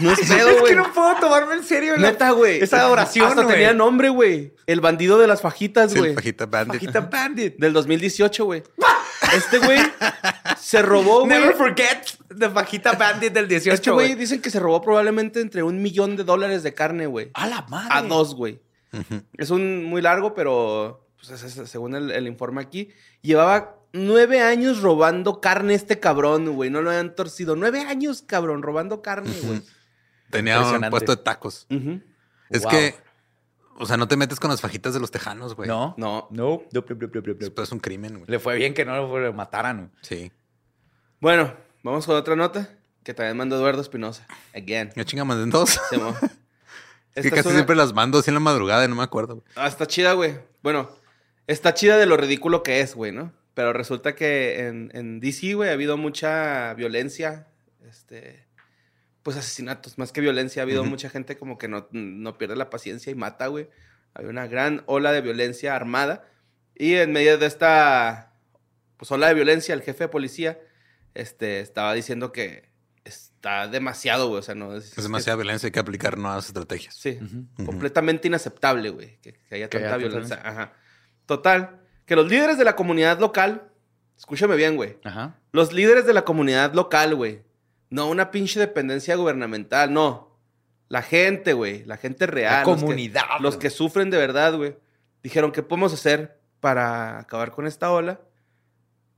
No es pedo, es güey. que no puedo tomarme en serio la- Neta, güey. Esa oración, Hasta tenía nombre, güey. El bandido de las fajitas, güey. fajita bandit. Fajita Bandit. Del 2018, güey. Este güey se robó, güey. Never forget the Fajita Bandit del 18, Este güey dicen que se robó probablemente entre un millón de dólares de carne, güey. A la madre. A dos, güey. Es un muy largo, pero pues, es- es- según el, el informe aquí, llevaba nueve años robando carne este cabrón, güey. No lo habían torcido. Nueve años, cabrón, robando carne, güey. Tenía un puesto de tacos. Es Wow. que, o sea, no te metes con las fajitas de los tejanos, güey. No. No. No. No, no. Después es un crimen, güey. Le fue bien que no lo mataran. güey. Sí. Bueno, vamos con otra nota que también mandó Eduardo Espinosa. Again. Ya chinga, manden dos. Es que casi una- siempre las mando así en la madrugada y no me acuerdo. güey. Ah, está chida, güey. Bueno, está chida de lo ridículo que es, güey, ¿no? Pero resulta que en, en DC, güey, ha habido mucha violencia, este, pues asesinatos, más que violencia, ha habido mucha gente como que no, no pierde la paciencia y mata, güey. Hay una gran ola de violencia armada. Y en medio de esta pues, ola de violencia, el jefe de policía este, estaba diciendo que está demasiado, güey. O sea, no Es demasiada violencia, hay que aplicar nuevas estrategias. Sí, completamente inaceptable, güey, que, que haya Que tanta haya tanta violencia. Ajá. Total, que los líderes de la comunidad local, escúchame bien, güey, Ajá. los líderes de la comunidad local, güey, no una pinche dependencia gubernamental, no. La gente, güey, la gente real. La los que- comunidad, Los que sufren de verdad, güey. Dijeron, ¿qué podemos hacer para acabar con esta ola?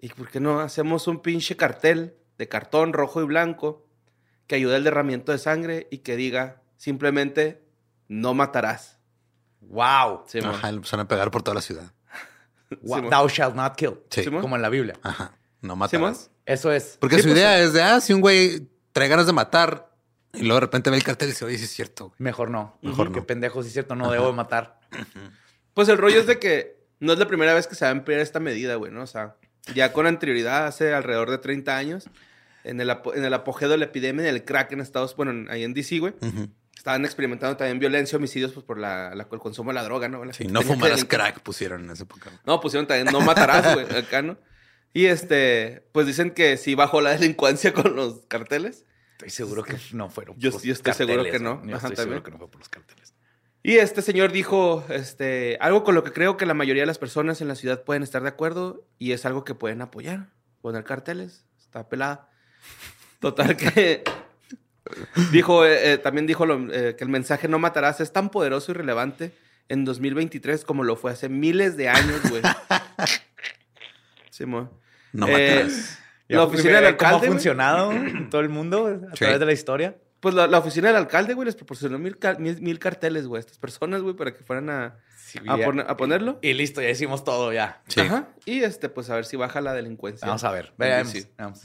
¿Y por qué no hacemos un pinche cartel de cartón rojo y blanco que ayude al derramiento de sangre y que diga simplemente no matarás? Wow. Sí. Ajá, empezaron a pegar por toda la ciudad. Wow. Thou shalt not kill. Sí. Como en la Biblia. Ajá. No matarás. Eso es. Porque Sí, su pues, idea es de, ah, si un güey trae ganas de matar y luego de repente ve el cartel y dice, oye, sí es cierto, güey. Mejor no. Mejor Qué no. pendejo, sí es cierto. No debo de matar. Pues el rollo es de que no es la primera vez que se va a emplear esta medida, güey, ¿no? O sea, ya con anterioridad, hace alrededor de 30 años, en el, apo- en el apogeo de la epidemia del crack en Estados bueno, en- ahí en DC, güey, Ujú. Estaban experimentando también violencia, homicidios, pues por la, la- el consumo de la droga, ¿no? La Sí, no fumarás crack pusieron en esa época. No, pusieron también no matarás, güey, acá, ¿no? Y este, pues dicen que sí bajó la delincuencia con los carteles. Estoy seguro que no fueron. Yo- por los estoy seguro carteles, que no. Yo Ajá, estoy también. seguro que no fue por los carteles. Y este señor dijo, este, algo con lo que creo que la mayoría de las personas en la ciudad pueden estar de acuerdo y es algo que pueden apoyar. Poner carteles, está pelada. Total que dijo, eh, eh, también dijo lo- eh, que el mensaje no matarás es tan poderoso y relevante en 2023 como lo fue hace miles de años, güey. Simón. No Eh, matarás. la oficina del ¿Cómo ha alcalde, funcionado en todo el mundo a Sí. través de la historia? Pues la, la oficina del alcalde, güey, les proporcionó mil, mil, mil carteles, güey, a estas personas, güey, para que fueran a, Sí, a, a ponerlo. Y listo, ya hicimos todo ya. Sí. Ajá. Y este, pues a ver si baja la delincuencia. Vamos a ver. Sí, Veamos. sí. veamos.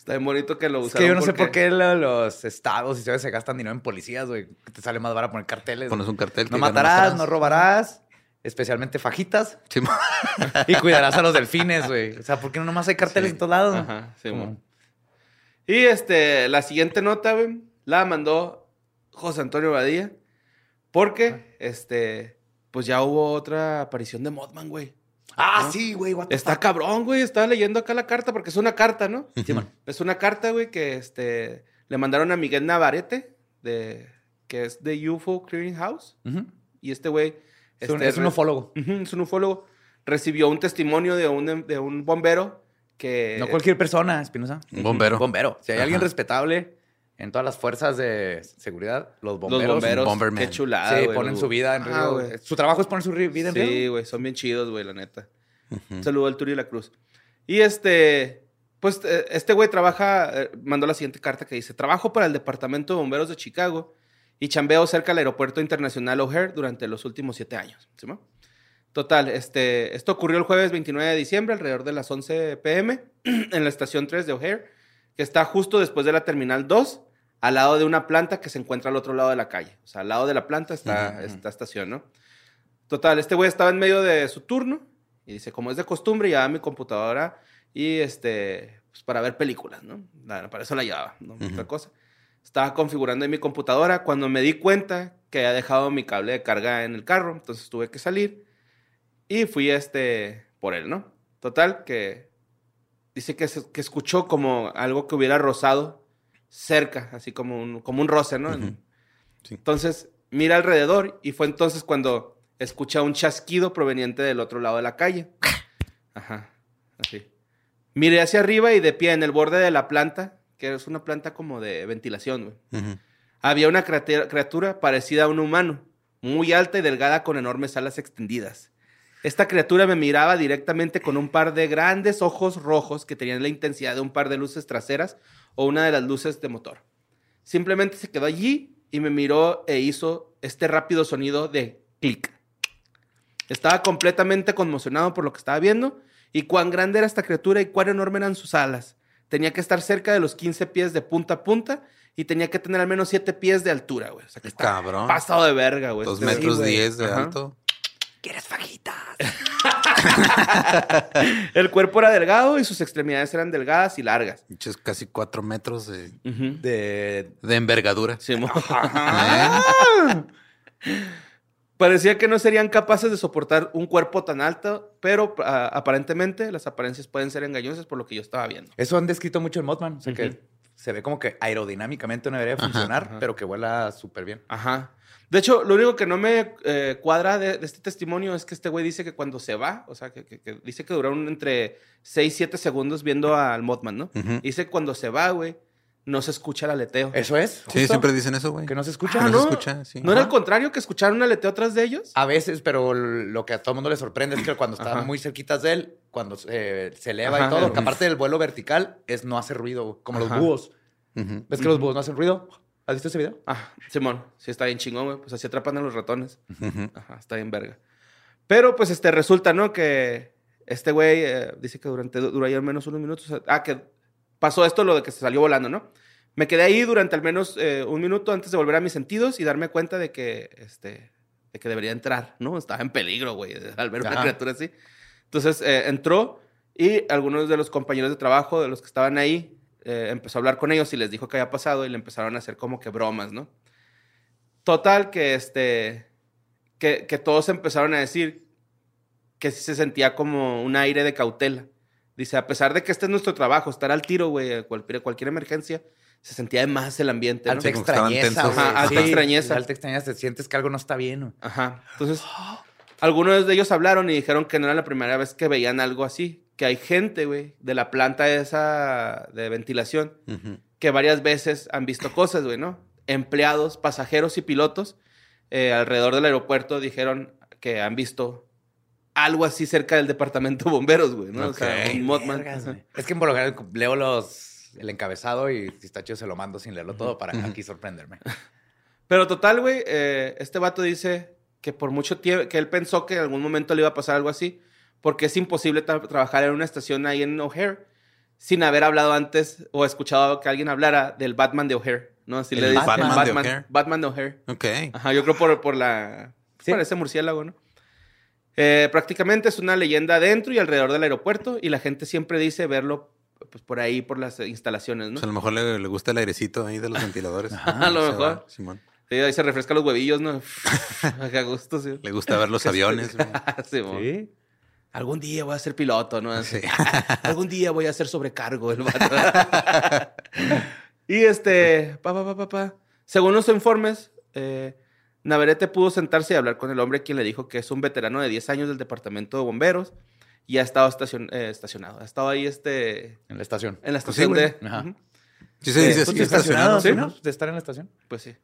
Está bien bonito que lo Es usaron. que yo no sé por qué lo- los estados y ciudades se gastan dinero en policías, güey. Que te sale más barato poner carteles. Pones un cartel. No matarás, no robarás, especialmente fajitas. Sí, mo- Y cuidarás a los delfines, güey. O sea, ¿por qué no nomás hay carteles Sí. en todos lados? Ajá, sí. Y este, la siguiente nota, güey, la mandó José Antonio Badía. Porque, este, pues ya hubo otra aparición de Mothman, güey. Ah, ¿No? sí, güey. Está fuck. cabrón, güey. Estaba leyendo acá la carta porque es una carta, ¿no? Sí, man. Es una carta, güey, que este, le mandaron a Miguel Navarrete, de, que es de UFO Clearing House. Y este güey. Es un, este, es un re- ufólogo. Es un ufólogo. Recibió un testimonio de un, de un bombero que. No cualquier persona, Espinosa. Un bombero. Bombero. Si hay alguien respetable en todas las fuerzas de seguridad, los Los bomberos. bomberos. Bomberman. Qué chulada. sí, ponen los- su vida en Ah, riesgo. Su trabajo es poner su vida en Sí, riesgo. güey, son bien chidos, güey, la neta. Ujú. Un saludo al Turi y la Cruz. Y este, pues eh, este güey trabaja, eh, mandó la siguiente carta que dice, trabajo para el Departamento de Bomberos de Chicago y chambeo cerca del Aeropuerto Internacional O'Hare durante los últimos siete años. ¿Sí? Total, este, esto ocurrió el jueves 29 de diciembre, alrededor de las 11 pm, en la estación 3 de O'Hare, que está justo después de la Terminal 2, al lado de una planta que se encuentra al otro lado de la calle. O sea, al lado de la planta está esta estación, ¿no? Total, este güey estaba en medio de su turno y dice, como es de costumbre, llevaba mi computadora y este, pues para ver películas, ¿no? Nada, para eso la llevaba, no Ujú. otra cosa. Estaba configurando en mi computadora cuando me di cuenta que había dejado mi cable de carga en el carro, entonces tuve que salir y fui este por él, ¿no? Total, que dice que, se- que escuchó como algo que hubiera rozado cerca, así como un, como un roce, ¿no? Sí. Entonces mira alrededor y fue entonces cuando escucha un chasquido proveniente del otro lado de la calle. Ajá, así. Miré hacia arriba y de pie en el borde de la planta, que es una planta como de ventilación, güey. Había una criatura parecida a un humano, muy alta y delgada con enormes alas extendidas. Esta criatura me miraba directamente con un par de grandes ojos rojos que tenían la intensidad de un par de luces traseras o una de las luces de motor. Simplemente se quedó allí y me miró e hizo este rápido sonido de clic. Estaba completamente conmocionado por lo que estaba viendo y cuán grande era esta criatura y cuán enorme eran sus alas. Tenía que estar cerca de los 15 pies de punta a punta y tenía que tener al menos 7 pies de altura, güey. O sea que está Cabrón. pasado de verga, güey. Dos Este- metros Sí, güey. diez de Ajá. alto. ¿Quieres fajitas? El cuerpo era delgado y sus extremidades eran delgadas y largas. Pinches casi cuatro metros de, De... de envergadura. Sí. Parecía que no serían capaces de soportar un cuerpo tan alto, pero ah, aparentemente las apariencias pueden ser engañosas por lo que yo estaba viendo. Eso han descrito mucho en Mothman. O sea, que se ve como que aerodinámicamente no debería funcionar, ajá. pero que vuela súper bien. Ajá. De hecho, lo único que no me eh, cuadra de, de este testimonio es que este güey dice que cuando se va, o sea, que, que- que dice que duraron entre 6 y 7 segundos viendo al Mothman, ¿no? Dice que cuando se va, güey, no se escucha el aleteo. ¿Eso es? Sí, justo? siempre dicen eso, güey. Que no se escucha. Ah, no ¿no? se escucha, sí. ¿No era al contrario que escucharon un aleteo atrás de ellos? A veces, pero lo que a todo el mundo le sorprende es que cuando están muy cerquitas de él, cuando se, se eleva y todo, que aparte del vuelo vertical, es no hace ruido, como Ajá. los búhos. ¿Ves que los búhos no hacen ruido? ¿Has visto ese video? Ah, Simón, sí está bien chingón, güey. Pues así atrapan a los ratones. Ajá, está bien verga. Pero pues este resulta, ¿no? Que este güey eh, dice que durante duró ahí al menos unos minutos. Ah, que pasó esto lo de que se salió volando, ¿no? Me quedé ahí durante al menos eh, un minuto antes de volver a mis sentidos y darme cuenta de que este de que debería entrar, ¿no? Estaba en peligro, güey, al ver una Ajá. criatura así. Entonces eh, entró y algunos de los compañeros de trabajo, de los que estaban ahí, eh, empezó a hablar con ellos y les dijo qué había pasado y le empezaron a hacer como que bromas, ¿no? Total, que este. Que, que todos empezaron a decir que sí se sentía como un aire de cautela. Dice, a pesar de que este es nuestro trabajo, estar al tiro, güey, cualquier, cualquier emergencia, se sentía de más el ambiente. ¿no? Alta Sí, que extrañeza. Ajá, alta Sí, extrañeza. Alta extrañeza. Te sientes que algo no está bien. Ajá. Entonces, algunos de ellos hablaron y dijeron que no era la primera vez que veían algo así. Que hay gente, güey, de la planta esa de ventilación que varias veces han visto cosas, güey, ¿no? Empleados, pasajeros y pilotos eh, alrededor del aeropuerto dijeron que han visto algo así cerca del departamento de bomberos, güey, ¿no? O sea, un güey. Es que por lo general leo los, el encabezado y si está chido se lo mando sin leerlo todo para aquí sorprenderme. Pero total, güey, eh, este vato dice que por mucho tiempo, que él pensó que en algún momento le iba a pasar algo así, porque es imposible tra- trabajar en una estación ahí en O'Hare sin haber hablado antes o escuchado que alguien hablara del Batman de O'Hare, ¿no? Así ¿El le dicen Batman de O'Hare? Batman de O'Hare. Ok. Ajá, yo creo por, por la... Sí. Parece murciélago, ¿no? Eh, prácticamente es una leyenda dentro y alrededor del aeropuerto y la gente siempre dice verlo pues, por ahí, por las instalaciones, ¿no? Pues a lo mejor le, le gusta el airecito ahí de los ventiladores. a lo mejor. va, Simón. Sí, ahí se refresca los huevillos, ¿no? Qué a gusto, sí. Le gusta ver los aviones. güey. Sí. Algún día voy a ser piloto, ¿no? Sí. Algún día voy a hacer sobrecargo el vato. y este, pa, pa, pa, pa, pa. Según los informes, eh, Navarrete pudo sentarse y hablar con el hombre quien le dijo que es un veterano de 10 años del departamento de bomberos y ha estado estacion- eh, estacionado. Ha estado ahí este, En la estación. en la Pues sí, estación güey. de... Ajá. Sí se dice así, estacionado. ¿sí? ¿sí? ¿no? De estar en la estación. Pues sí.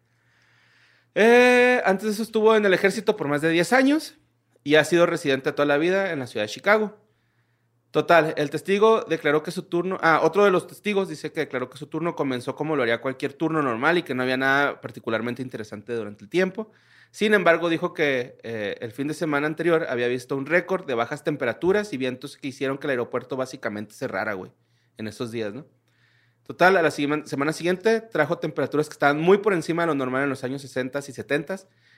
Eh, antes de eso estuvo en el ejército por más de 10 años y ha sido residente toda la vida en la ciudad de Chicago. Total, el testigo declaró que su turno, ah, otro de los testigos dice que declaró que su turno comenzó como lo haría cualquier turno normal y que no había nada particularmente interesante durante el tiempo. Sin embargo, dijo que eh, el fin de semana anterior había visto un récord de bajas temperaturas y vientos que hicieron que el aeropuerto básicamente cerrara, güey, en esos días, ¿no? Total, a la semana siguiente trajo temperaturas que estaban muy por encima de lo normal en los años 60 y 70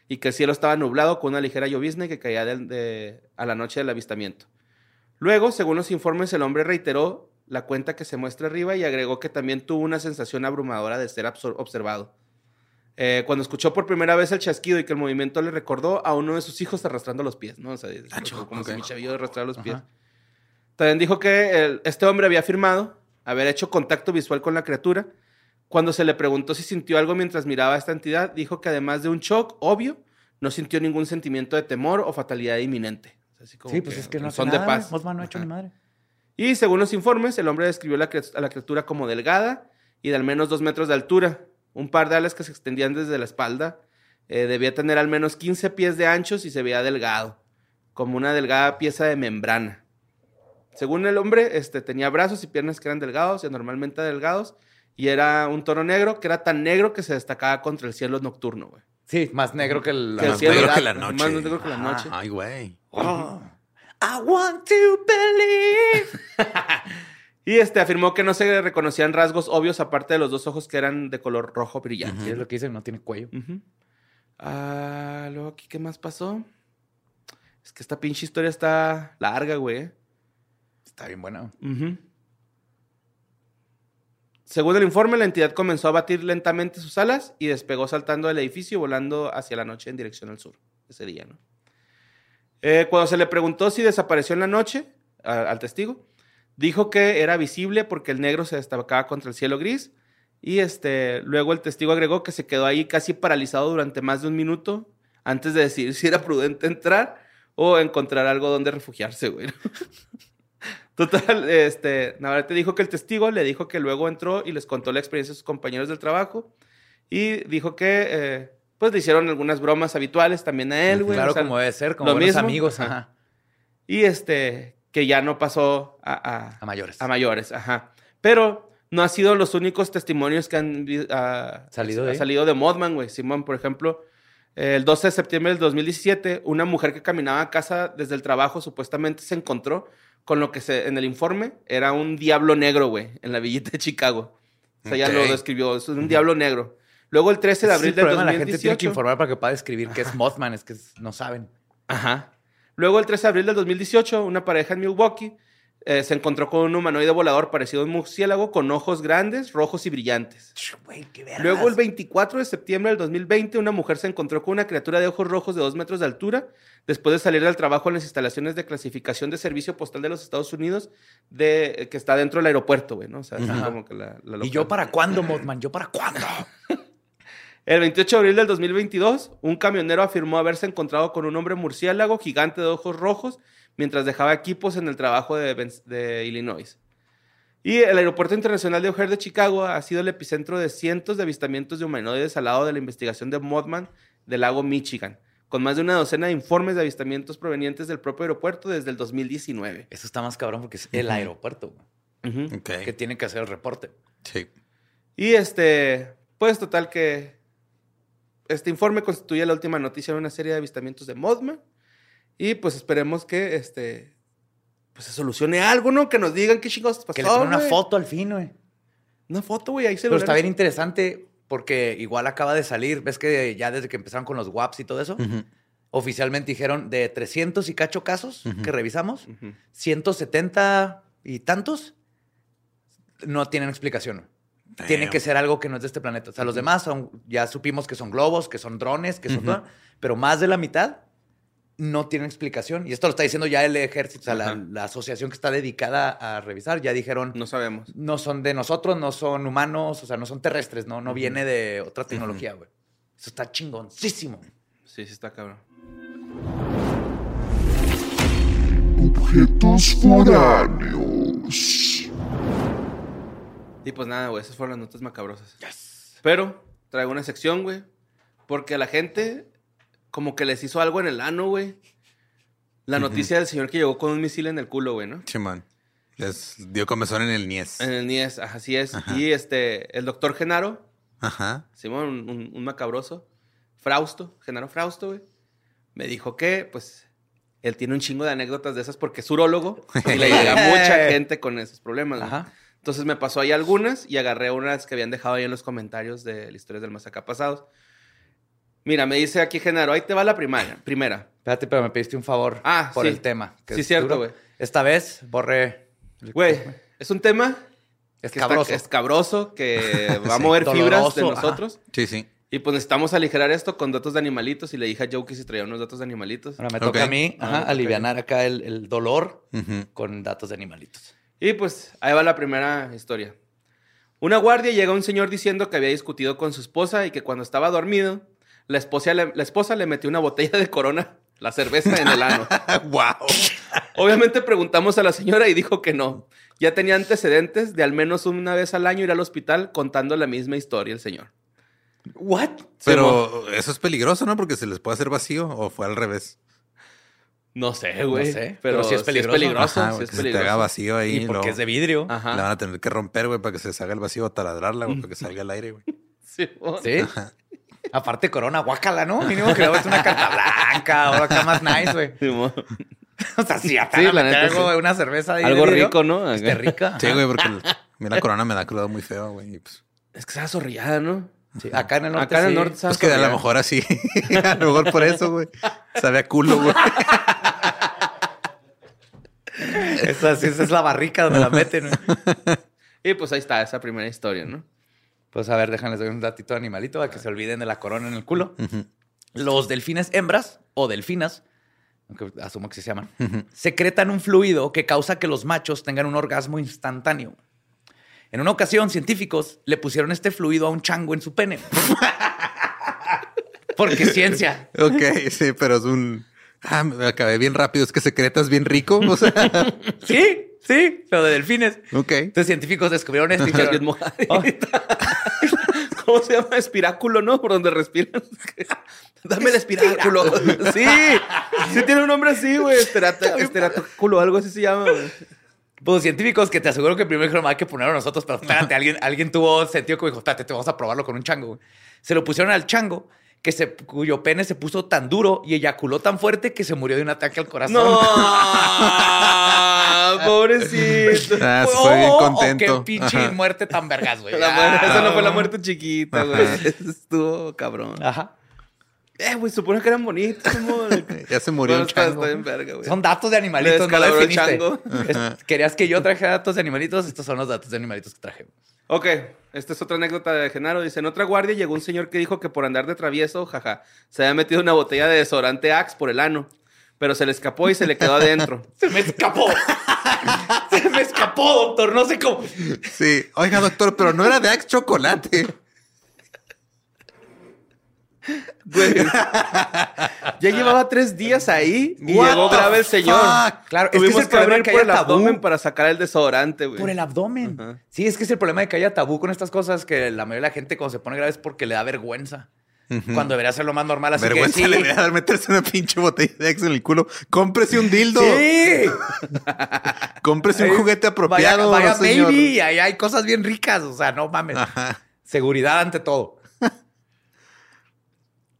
y que el cielo estaba nublado con una ligera llovizna que caía de- a la noche del avistamiento. Luego, según los informes, el hombre reiteró la cuenta que se muestra arriba y agregó que también tuvo una sensación abrumadora de ser observado. Eh, cuando escuchó por primera vez el chasquido y que el movimiento le recordó a uno de sus hijos arrastrando los pies, ¿no? O sea, como si ok. mi chavillo arrastrara los pies. Ajá. También dijo que el- este hombre había afirmado haber hecho contacto visual con la criatura. Cuando se le preguntó si sintió algo mientras miraba a esta entidad, dijo que además de un shock obvio, no sintió ningún sentimiento de temor o fatalidad inminente. Así como Sí, pues es que no son nada, de paz. No ha hecho ni madre. Y según los informes, el hombre describió a la criatura como delgada y de al menos dos metros de altura, un par de alas que se extendían desde la espalda. Eh, debía tener al menos 15 pies de anchos y se veía delgado, como una delgada pieza de membrana. Según el hombre, este, tenía brazos y piernas que eran delgados y anormalmente delgados, y era un tono negro que era tan negro que se destacaba contra el cielo nocturno, güey. Sí, más negro que el... Que el Más cielo negro que la noche. Más negro que la noche. Ay, güey. Oh, I want to believe. Y este, afirmó que no se reconocían rasgos obvios aparte de los dos ojos que eran de color rojo brillante. Es lo que dice, no tiene cuello. Ah, luego aquí, ¿qué más pasó? Es que esta pinche historia está larga, güey. Está bien bueno. Ujú. Según el informe, la entidad comenzó a batir lentamente sus alas y despegó saltando del edificio y volando hacia la noche en dirección al sur. Ese día, ¿no? Eh, cuando se le preguntó si desapareció en la noche al testigo, dijo que era visible porque el negro se destacaba contra el cielo gris. Y este, luego el testigo agregó que se quedó ahí casi paralizado durante más de un minuto antes de decidir si era prudente entrar o encontrar algo donde refugiarse, güey. Total, este, Navarrete dijo que el testigo le dijo que luego entró y les contó la experiencia de sus compañeros del trabajo y dijo que, eh, pues, le hicieron algunas bromas habituales también a él, güey. claro, o sea, como debe ser, como buenos mismo. amigos. Ajá. Y este, que ya no pasó a, a- A mayores. a mayores, ajá. Pero no han sido los únicos testimonios que han ah, Salido ha de ahí. salido de Mothman, güey. Simón, por ejemplo, el 12 de septiembre del 2017, una mujer que caminaba a casa desde el trabajo supuestamente se encontró con lo que se, en el informe era un diablo negro, güey, en la villita de Chicago. O sea, ya lo describió, es un diablo negro. Luego el 13 de abril problema, 2018. La gente tiene que informar para que pueda describir qué es Mothman, es que no saben. Ajá. Luego, el 13 de abril del 2018, una pareja en Milwaukee eh, se encontró con un humanoide volador parecido a un murciélago con ojos grandes, rojos y brillantes. Qué. Luego, el 24 de septiembre del 2020, una mujer se encontró con una criatura de ojos rojos de 2 metros de altura después de salir del trabajo en las instalaciones de clasificación de servicio postal de los Estados Unidos de, que está dentro del aeropuerto, güey, ¿no? O sea, así Ajá. como que la, la ¿Y yo para cuándo, Mothman? ¿Yo para cuándo? El 28 de abril del 2022, un camionero afirmó haberse encontrado con un hombre murciélago gigante de ojos rojos mientras dejaba equipos en el trabajo de, Illinois. Y el Aeropuerto Internacional de O'Hare de Chicago ha sido el epicentro de cientos de avistamientos de humanoides al lado de la investigación de Mothman del lago Michigan, con más de una docena de informes de avistamientos provenientes del propio aeropuerto desde el 2019. Eso está más cabrón porque es el aeropuerto. güey. Ujú. Ok. que tiene que hacer el reporte. Sí. Y este, pues total que este informe constituye la última noticia de una serie de avistamientos de Mothman. Y pues esperemos que este, pues se solucione algo, ¿no? Que nos digan qué chingados pasó. Que le tomen una foto al fin, güey. Una foto, güey, ahí se Pero está bien interesante porque igual acaba de salir. Ves que ya desde que empezaron con los WAPs y todo eso, oficialmente dijeron de 300 y cacho casos que revisamos, Ujú. 170 y tantos no tienen explicación. Tiene Damn. que ser algo que no es de este planeta. O sea, los demás son, ya supimos que son globos, que son drones, que son Ujú. todo, pero más de la mitad no tienen explicación. Y esto lo está diciendo ya el ejército, o sea, la, la asociación que está dedicada a revisar, ya dijeron, No sabemos. no son de nosotros, no son humanos, o sea, no son terrestres, no, no viene de otra tecnología, güey. Eso está chingoncísimo. Sí, sí está cabrón. Objetos foráneos. Y pues nada, güey, esas fueron las notas macabrosas. Pero traigo una sección, güey, porque a la gente como que les hizo algo en el ano, güey. La noticia del señor que llegó con un misil en el culo, güey, ¿no? Simón. Les dio comezón en el Nies. En el NIES, ajá, así es. Ajá. Y este, el doctor Genaro, Ajá. Simón, un, un- un macabroso, Frausto, Genaro Frausto, güey, me dijo que, pues, él tiene un chingo de anécdotas de esas porque es urólogo y le llega mucha gente con esos problemas. güey. Entonces me pasó ahí algunas y agarré unas que habían dejado ahí en los comentarios de la historia del más acá pasados. Mira, me dice aquí Genaro, ahí te va la primaria, primera. Espérate, pero me pediste un favor Ah, por sí. el tema. que Sí, es cierto, güey. Esta vez borré. Güey, es un tema Es que está- cabroso. escabroso, que va a Sí, mover fibras de ajá. nosotros. Sí, sí. Y pues necesitamos aligerar esto con datos de animalitos. Y le dije a Joe que si traía unos datos de animalitos. Ahora me toca a mí Ah, alivianar acá el, el dolor con datos de animalitos. Y pues ahí va la primera historia. Una guardia llega a un señor diciendo que había discutido con su esposa y que cuando estaba dormido, la esposa le, la esposa le metió una botella de corona, la cerveza, en el ano. wow. Obviamente preguntamos a la señora y dijo que no. Ya tenía antecedentes de al menos una vez al año ir al hospital contando la misma historia el señor. ¿What? Pero eso es peligroso, ¿no? Porque se les puede hacer vacío o fue al revés. No sé, güey. No sé, pero, pero sí es peligroso. Ajá, es que se te haga peligroso. vacío ahí. Y porque es de vidrio. Ajá. Le van a tener que romper, güey, para que se salga el vacío o taladrarla, güey, para que salga el aire, güey. Sí. Aparte, corona, guácala, ¿no? Mínimo que le hagas una carta blanca o acá más nice, güey. sí, O sea, si Sí, la neta, algo, sí. una cerveza de Algo vidrio, rico, ¿no? Esté rica. Sí, güey, porque el- a mí la corona me da crudo muy feo, güey. y pues, Es que estaba zorrillada, ¿no? Sí, acá en el norte. Acá en el sí. norte estaba pues que a lo mejor así, a lo mejor por eso, güey. Sabe a culo, güey. Esa, sí, esa es la barrica donde la meten. Y pues ahí está esa primera historia, ¿no? Pues a ver, déjenles un datito de animalito para que se olviden de la corona en el culo. Los delfines hembras o delfinas, aunque asumo que se llaman, secretan un fluido que causa que los machos tengan un orgasmo instantáneo. En una ocasión, científicos le pusieron este fluido a un chango en su pene. Porque ciencia. Ok, sí, pero es un... Ah, me acabé bien rápido. Es que secretas bien rico, o sea... Sí, sí, pero de delfines. Ok. Entonces científicos descubrieron esto y dijeron, bien "Oh. ¿Cómo se llama? Espiráculo, ¿no? Por donde respiran. Dame el espiráculo. Sí, sí tiene un nombre así, güey. Esteráculo, algo así se llama, güey. Pues científicos que te aseguro que primero dijeron, hay que ponerlo nosotros, pero espérate, alguien, alguien tuvo sentido que dijo, espérate, te vamos a probarlo con un chango. güey". Se lo pusieron al chango, que se, cuyo pene se puso tan duro y eyaculó tan fuerte que se murió de un ataque al corazón. No, pobrecito. Ah, Oh, fue bien oh, contento. qué pinche Ajá. muerte tan vergas, güey. Ah. esa no fue la muerte chiquita, güey. Estuvo cabrón. Ajá. Eh, güey, supone que eran bonitos. Ya se murió Bueno, está- chango. está bien verga, güey. Son datos de animalitos, no el definiste. Es- Querías que yo trajera datos de animalitos, estos son los datos de animalitos que traje. Ok, esta es otra anécdota de Genaro. Dice, en otra guardia llegó un señor que dijo que por andar de travieso, jaja, se había metido una botella de desodorante Axe por el ano. Pero se le escapó y se le quedó adentro. Se me escapó. Se me escapó, doctor. No sé cómo. Sí. Oiga, doctor, pero no era de Axe Chocolate. Güey. ya llevaba tres días ahí y What llegó grave el señor. Claro, es que es el que, problema abrir que por el tabú. abdomen para sacar el desodorante, güey. Por el abdomen. Sí, es que es el problema de que haya tabú con estas cosas que la mayoría de la gente cuando se pone grave es porque le da vergüenza. Cuando debería ser lo más normal. Así Vergüenza que sí. le debería dar meterse una pinche botella de Axe en el culo. Cómprese un dildo. Sí. Cómprese un juguete apropiado, Vaya, vaya baby, ahí hay cosas bien ricas. O sea, no mames. Ajá. Seguridad ante todo.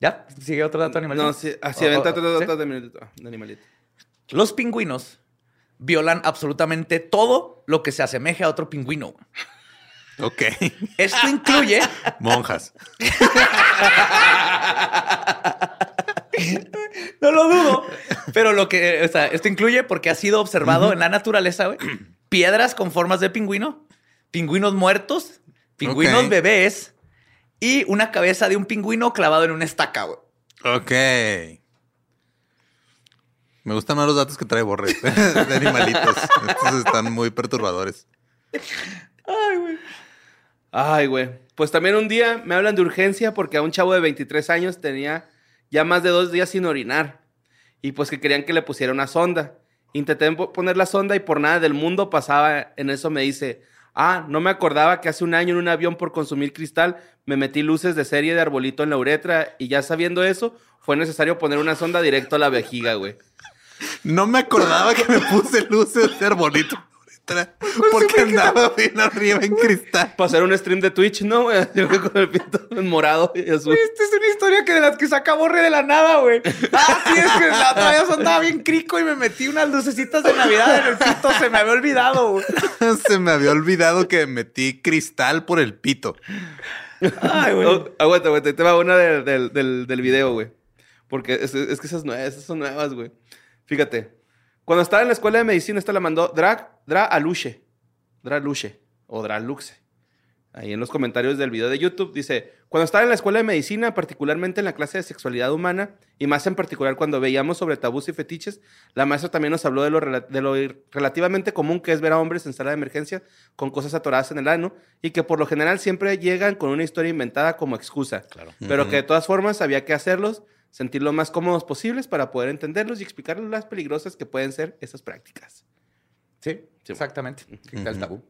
¿Ya? ¿Sigue otro dato animal? No, sí, así Oh, aventa oh, dato de animalito. de animalito. Los pingüinos violan absolutamente todo lo que se asemeje a otro pingüino. Ok. Esto incluye Monjas. No lo dudo. Pero lo que, o sea, esto incluye porque ha sido observado en la naturaleza, güey. Piedras con formas de pingüino, pingüinos muertos, pingüinos bebés y una cabeza de un pingüino clavado en una estaca, güey. Ok. Me gustan más los datos que trae Borre de animalitos. Estos están muy perturbadores. Ay, güey. Pues también un día me hablan de urgencia porque a un chavo de 23 años tenía ya más de dos días sin orinar. Y pues que querían que le pusiera una sonda. Intenté po- poner la sonda y por nada del mundo pasaba. En eso me dice, ah, no me acordaba que hace un año en un avión por consumir cristal me metí luces de serie de arbolito en la uretra y ya sabiendo eso fue necesario poner una sonda directo a la vejiga, güey. No me acordaba que me puse luces de arbolito. Porque andaba bien arriba en cristal. Para hacer un stream de Twitch, ¿no? güey? Con el pito en morado y azul. Esta es una historia que de las que saca borre de la nada, güey. Ah, sí, es que la otra vez andaba bien crico y me metí unas lucecitas de Navidad en el pito. Se me había olvidado, güey. Se me había olvidado que metí cristal por el pito. Ay, güey. Oh, aguanta, aguanta. Te va una del, del, del, del video, güey. Porque es, es que esas, nuevas, esas son nuevas, güey. Fíjate. Cuando estaba en la escuela de medicina, esta la mandó Drag, Dra Aluche. Dra Luche. O Dra Luxe. Ahí en los comentarios del video de YouTube dice: Cuando estaba en la escuela de medicina, particularmente en la clase de sexualidad humana, y más en particular cuando veíamos sobre tabús y fetiches, la maestra también nos habló de lo, de lo relativamente común que es ver a hombres en sala de emergencia con cosas atoradas en el ano y que por lo general siempre llegan con una historia inventada como excusa. Claro. Pero que de todas formas había que hacerlos, sentir lo más cómodos posibles para poder entenderlos y explicarles las peligrosas que pueden ser esas prácticas. Sí, exactamente. Quita el tabú.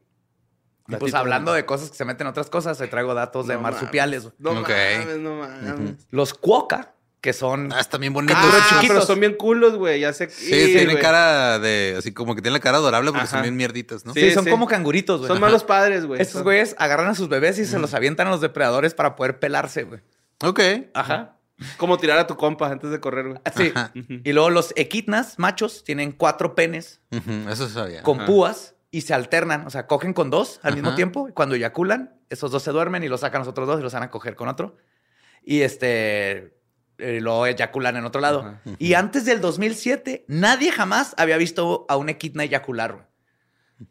Y pues hablando de cosas que se meten en otras cosas, te traigo datos de No marsupiales. güey. No Ok. mames, no mames. Los cuoca, que son... Ah, están bien bonitos. Ah, pero son bien culos, güey. Ya sé. Sí, tienen güey. cara de. Así como que tienen la cara adorable porque son Ajá. bien mierditas, ¿no? Sí, Sí, son sí. como canguritos, güey. Son malos padres, güey. Estos Son- güeyes agarran a sus bebés y se los avientan a los depredadores para poder pelarse, güey. Ok. Ajá. Como tirar a tu compa antes de correr, güey. Sí. Ajá. Y luego los equidnas machos tienen cuatro penes Eso sabía. con Ajá. púas y se alternan. O sea, cogen con dos al mismo tiempo. Y cuando eyaculan, esos dos se duermen y los sacan los otros dos y los van a coger con otro. Y este. eh, lo eyaculan en otro lado. Ajá. Y antes del 2007, nadie jamás había visto a un equidna eyacular. güey.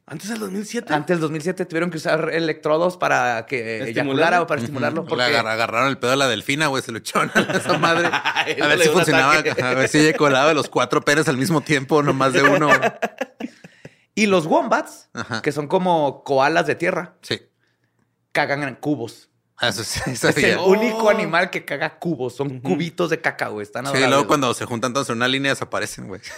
Antes del 2007. Antes del 2007 tuvieron que usar electrodos para que ¿Estimularlo? eyaculara o para estimularlo. Le Porque agar- agarraron el pedo de la delfina, güey. Se lo echaron a esa madre. A ver le si funcionaba. ataque. A ver si ella colaba los cuatro penes al mismo tiempo, no más de uno. Y los wombats, Ajá. que son como koalas de tierra, Sí. cagan en cubos. Ah, Eso sí, Es el único animal que caga cubos. Son cubitos de caca, güey. Están Sí, adorables, luego güey. cuando se juntan todos en una línea desaparecen, güey.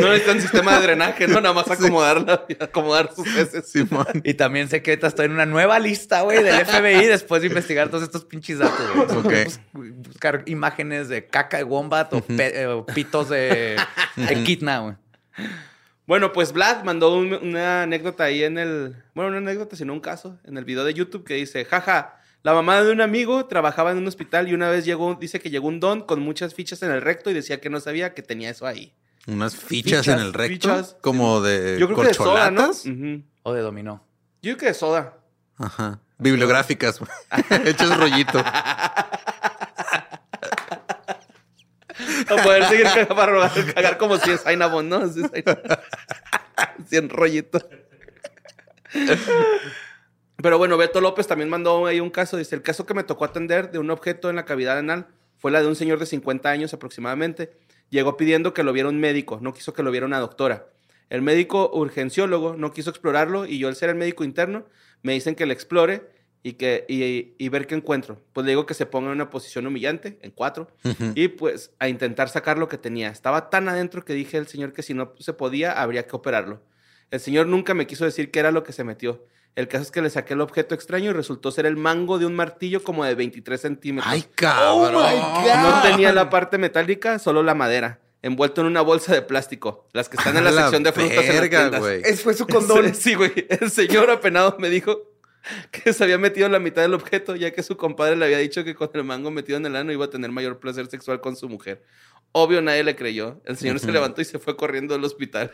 No necesitan sistema de drenaje, ¿no? Nada más acomodarla y acomodar sus heces. Simón. Y también sé que ahorita estoy en una nueva lista, güey, del FBI después de investigar todos estos pinches datos, güey. Buscar imágenes de caca de wombat o, pe- eh, o pitos de equidna, güey. Bueno, pues Vlad mandó un- una anécdota ahí en el. Bueno, una anécdota, sino un caso, en el video de YouTube que dice: Jaja, la mamá de un amigo trabajaba en un hospital y una vez llegó, dice que llegó un don con muchas fichas en el recto y decía que no sabía que tenía eso ahí. Unas fichas, Fichas, en el recto. fichas. Como de Yo creo que de soda, ¿no? corcholatas. O de dominó. Yo creo que de soda. Ajá. Bibliográficas, güey. Hechos rollito. Para poder seguir cagando, para robar- cagar como si es Ainabon, ¿no? Así es Ainabon. Así en rollito. Pero bueno, Beto López también mandó ahí un caso. Dice, el caso que me tocó atender de un objeto en la cavidad anal fue la de un señor de 50 años aproximadamente. Llegó pidiendo que lo viera un médico, no quiso que lo viera una doctora. El médico urgenciólogo no quiso explorarlo y yo, al ser el médico interno, me dicen que le explore y, que, y, y ver qué encuentro. Pues le digo que se ponga en una posición humillante, en cuatro, y pues a intentar sacar lo que tenía. Estaba tan adentro que dije al señor que si no se podía, habría que operarlo. El señor nunca me quiso decir qué era lo que se metió. El caso es que le saqué el objeto extraño y resultó ser el mango de un martillo como de 23 centímetros. Ay, cabrón. No tenía la parte metálica, solo la madera. envuelto en una bolsa de plástico. Las que están en la, sección de frutas en las verga, tiendas. fue su condón. Sí, güey. El señor apenado me dijo que se había metido en la mitad del objeto, ya que su compadre le había dicho que con el mango metido en el ano iba a tener mayor placer sexual con su mujer. Obvio, nadie le creyó. El señor se levantó y se fue corriendo del hospital.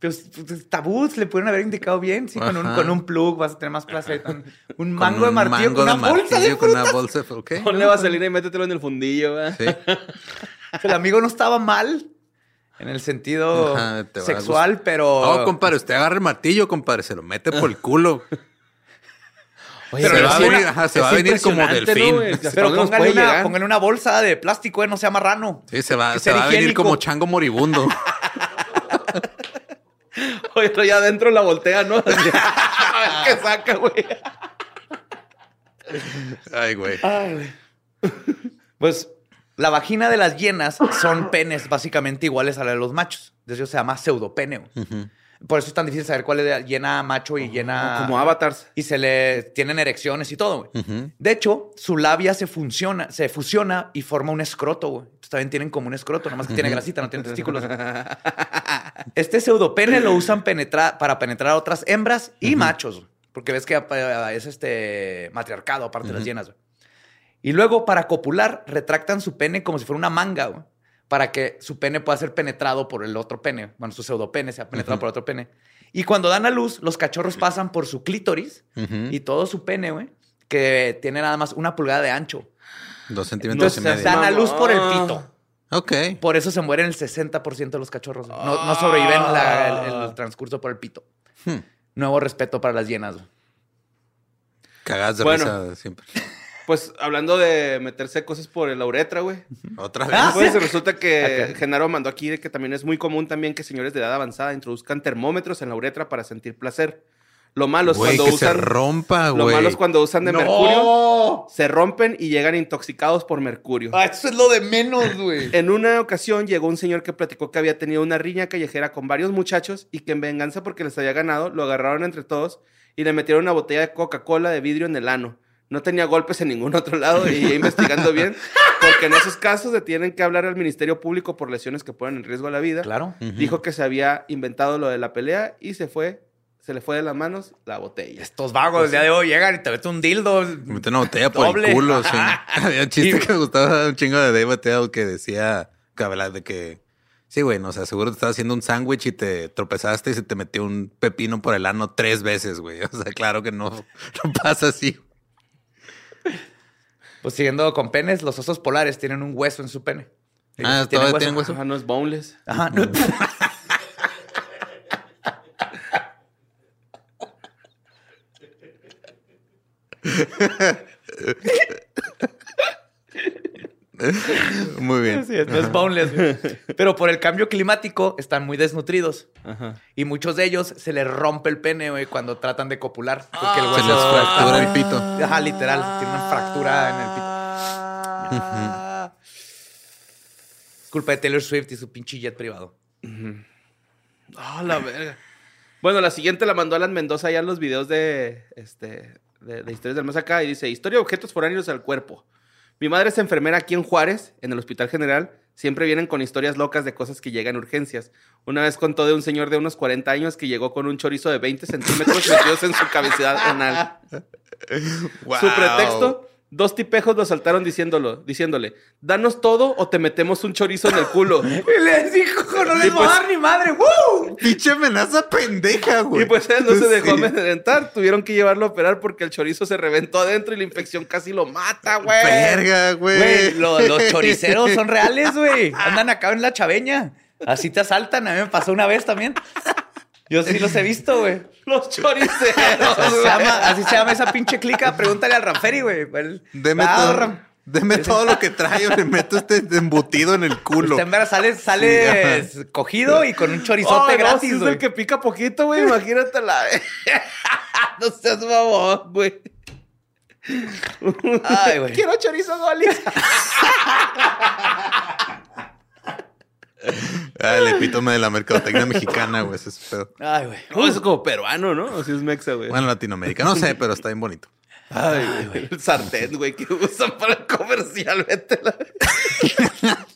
Pues, pues, tabús le pudieron haber indicado bien. Sí, con un, con un plug vas a tener más placer. Con un Con mango de martillo, mango con una de bolsa de martillo, con una frutas. bolsa. Ponle vaselina y métetelo en el fundillo, ¿verdad? Sí. El amigo no estaba mal en el sentido Ajá, sexual, pero. No, compadre, usted agarra el martillo, compadre, se lo mete por el culo. Pero se va a una- venir, ajá, se es va a venir como delfín. ¿no, güey? ¿Hasta pero póngale una, póngale una bolsa de plástico, eh, no sea marrano. Sí, se va, se va a venir como chango moribundo. Oye, pero ya adentro la voltea, ¿no? Así, a ver ¿Qué saca, güey? Ay, güey. Pues la vagina de las hienas son penes básicamente iguales a la de los machos. De eso se llama pseudopene. güey. Por eso es tan difícil saber cuál es hiena macho y hiena. Como avatars. Y se le tienen erecciones y todo, güey. De hecho, su labia se funciona, se fusiona y forma un escroto, güey. Entonces, también tienen como un escroto, nomás que tiene grasita, no tiene testículos. Este pseudopene lo usan penetra- para penetrar a otras hembras y machos, güey. porque ves que eh, es este matriarcado aparte de las hienas. güey. Y luego para copular retractan su pene como si fuera una manga, güey, para que su pene pueda ser penetrado por el otro pene, bueno, su pseudopene sea penetrado por otro pene. Y cuando dan a luz, los cachorros pasan por su clítoris y todo su pene, güey, que tiene nada más una pulgada de ancho. Dos centímetros y Entonces medio. dan a luz por el pito. Ok. Por eso se mueren el 60% de los cachorros. güey. No, no sobreviven la- el, el transcurso por el pito. Hmm. Nuevo respeto para las hienas. güey. Cagadas de Bueno. risa siempre. Pues hablando de meterse cosas por la uretra, güey. Otra vez. Ah, Pues resulta que. Genaro mandó aquí de que también es muy común también que señores de edad avanzada introduzcan termómetros en la uretra para sentir placer. Lo malo es Güey, cuando que se usan rompa, lo güey. malo es cuando usan de ¡No! mercurio, se rompen y llegan intoxicados por mercurio. Ah, eso es lo de menos, güey. En una ocasión llegó un señor que platicó que había tenido una riña callejera con varios muchachos y que en venganza porque les había ganado, lo agarraron entre todos y le metieron una botella de Coca-Cola de vidrio en el ano. No tenía golpes en ningún otro lado y investigando bien, porque en esos casos se tienen que hablar al Ministerio Público por lesiones que ponen en riesgo la vida. Claro. Dijo que se había inventado lo de la pelea y se fue, se le fue de las manos la botella. Estos vagos del día de hoy llegan y te meten un dildo. Me mete una botella por Doble. el culo, sí. Había un chiste Y- que me gustaba un chingo de Dave Mateo que decía que hablaba de que sí, güey, no, o sea, seguro te estabas haciendo un sándwich y te tropezaste y se te metió un pepino por el ano tres veces, güey. O sea, claro que no, no pasa así. Pues siguiendo con penes, los osos polares tienen un hueso en su pene. Ellos Ah, tienen ¿todavía tienen hueso? Ajá, no es boneless. Ajá. no. Muy bien. Así es, no es boneless. Pero por el cambio climático están muy desnutridos. Ajá. Y muchos de ellos se les rompe el pene, güey, cuando tratan de copular. Porque el Se hueso les fractura el pito. Ajá, literal. Tiene una fractura en el pito. Es culpa de Taylor Swift y su pinche jet privado. Ah, la verga. Bueno, la siguiente la mandó Alan Mendoza ya en los videos de, este, de, de Historias del Más Acá y dice, Historia de objetos foráneos al cuerpo. Mi madre es enfermera aquí en Juárez, en el Hospital General. Siempre vienen con historias locas de cosas que llegan a urgencias. Una vez contó de un señor de unos 40 años que llegó con un chorizo de 20 centímetros metidos en su cavidad anal. Su pretexto, dos tipejos lo asaltaron diciéndolo, diciéndole, danos todo o te metemos un chorizo en el culo. Y les dijo, no les voy a pues- dar ni madre. ¡Woo! Pinche amenaza pendeja, güey. Y pues él no se dejó Sí. amedrentar. Tuvieron que llevarlo a operar porque el chorizo se reventó adentro y la infección casi lo mata, güey. Verga, Güey, güey. lo- los choriceros son reales, güey. Andan acá en la chaveña. Así te asaltan. A mí me pasó una vez también. Yo sí los he visto, güey. Los choriceros. Así se llama, así se llama esa pinche clica. Pregúntale al Ranferi, güey. Deme, Ah, todo, Ram- deme todo lo que trae, le meto este embutido en el culo. Usted en verdad sale, sale cogido y con un Oh, chorizote no, gratis, si es el que pica poquito, güey. Imagínate la... no seas mamón, güey. Ay, güey. Quiero chorizo golis. Ah, el epítome de la mercadotecnia mexicana, güey. Ese es pedo. Ay, güey. No, eso es como peruano, ¿no? O si es mexa, güey. Bueno, Latinoamérica. No sé, pero está bien bonito. Ay, güey. El sartén, güey, que usan para el comercial. Vete la...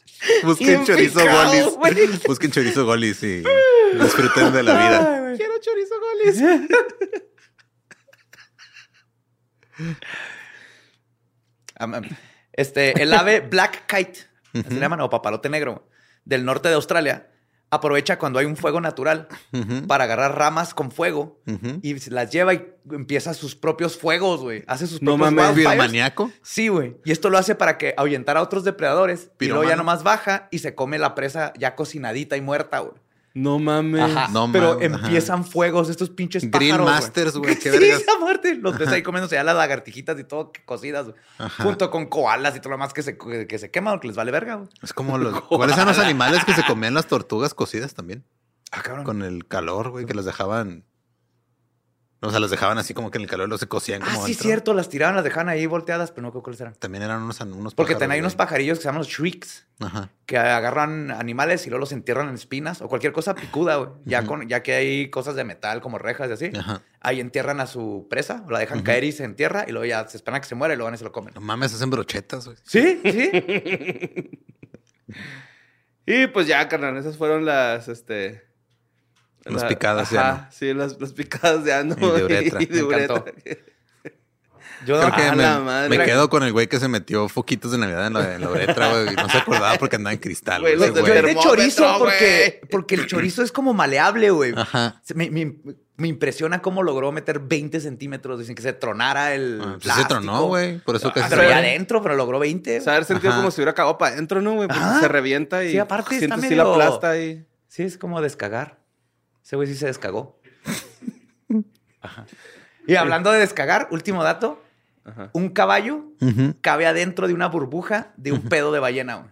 Busquen chorizo picado, golis. Busquen chorizo golis y disfruten de la vida. Quiero chorizo am. Este, el ave Black Kite, así le llaman, o papalote negro, del norte de Australia, aprovecha cuando hay un fuego natural para agarrar ramas con fuego ujú. y se las lleva y empieza sus propios fuegos, güey. Hace sus No propios mames. Piromaniaco. Sí, güey. Y esto lo hace para que ahuyentar a otros depredadores. Y luego ya Piromano. nomás baja y se come la presa ya cocinadita y muerta, güey. No mames. Ajá. No Pero mames, ajá. empiezan fuegos estos pinches pájaros, Masters, güey, qué sí, muerte. Los ves ahí comiéndose ya las lagartijitas y todo cocidas, güey. Junto con koalas y todo lo más que se, que se queman, que les vale verga, güey. Es como los. ¿Cuáles eran los animales que se comían las tortugas cocidas también? Ah, cabrón. Con el calor, güey, que las dejaban. O sea, las dejaban así como que en el calor los se cocían como. Ah, sí, dentro. cierto. Las tiraban, las dejaban ahí volteadas, pero no creo cuáles eran. También eran unos, unos Porque ten- hay unos pajarillos que se llaman los shrieks. Ajá. que agarran animales y luego los entierran en espinas o cualquier cosa picuda, güey. Ya, con, ya que hay cosas de metal como rejas y así. Ajá. Ahí entierran a su presa, la dejan caer y se entierra y luego ya se esperan a que se muera y luego van y se lo comen. No mames, hacen brochetas, güey. Sí, sí. Y pues ya, carnal, esas fueron las, este... Las la- picadas de ajá, ano. Sí, las, las picadas de ano. Y de uretra. y de Me uretra. Yo Creo que Ah, me, la madre. me quedo con el güey que se metió foquitos de Navidad en la, en la uretra, güey. Y no se acordaba porque andaba en cristal, Güey, güey. los Yo de chorizo porque, porque el chorizo es como maleable, güey. Ajá. Se- Me, me- me impresiona cómo logró meter 20 centímetros sin que se tronara el. Ah, pues se tronó, güey. Por eso Ah, casi Pero se ya adentro, pero logró 20. O sea, haber sentido Ajá. como si hubiera cagado para adentro, ¿no, güey? Porque se revienta y Sí, aparte está medio- la plasta y... Sí, es como descagar. Ese güey sí se descagó. Ajá. Y hablando de descagar, último dato. Ajá. Un caballo cabe adentro de una burbuja de un pedo de ballena. güey.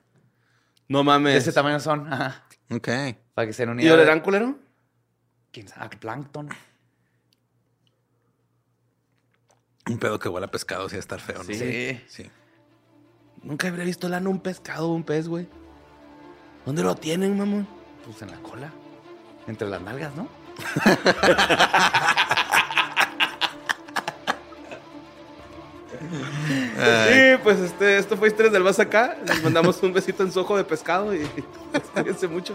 No De mames. ese tamaño son. Ajá. Ok. Para que se den una ¿Y de- olerán culero? ¿Quién sabe? Ah, Plancton. Un pedo que huele a pescado sí va a estar feo, ¿no? Sí. Sí. Nunca habría visto lana un pescado o un pez, güey. ¿Dónde lo tienen, mamón? Pues en la cola. Entre las nalgas, ¿no? Sí, pues este, esto fue Historias del Más Acá. Les mandamos un besito en su ojo de pescado y cuídense mucho.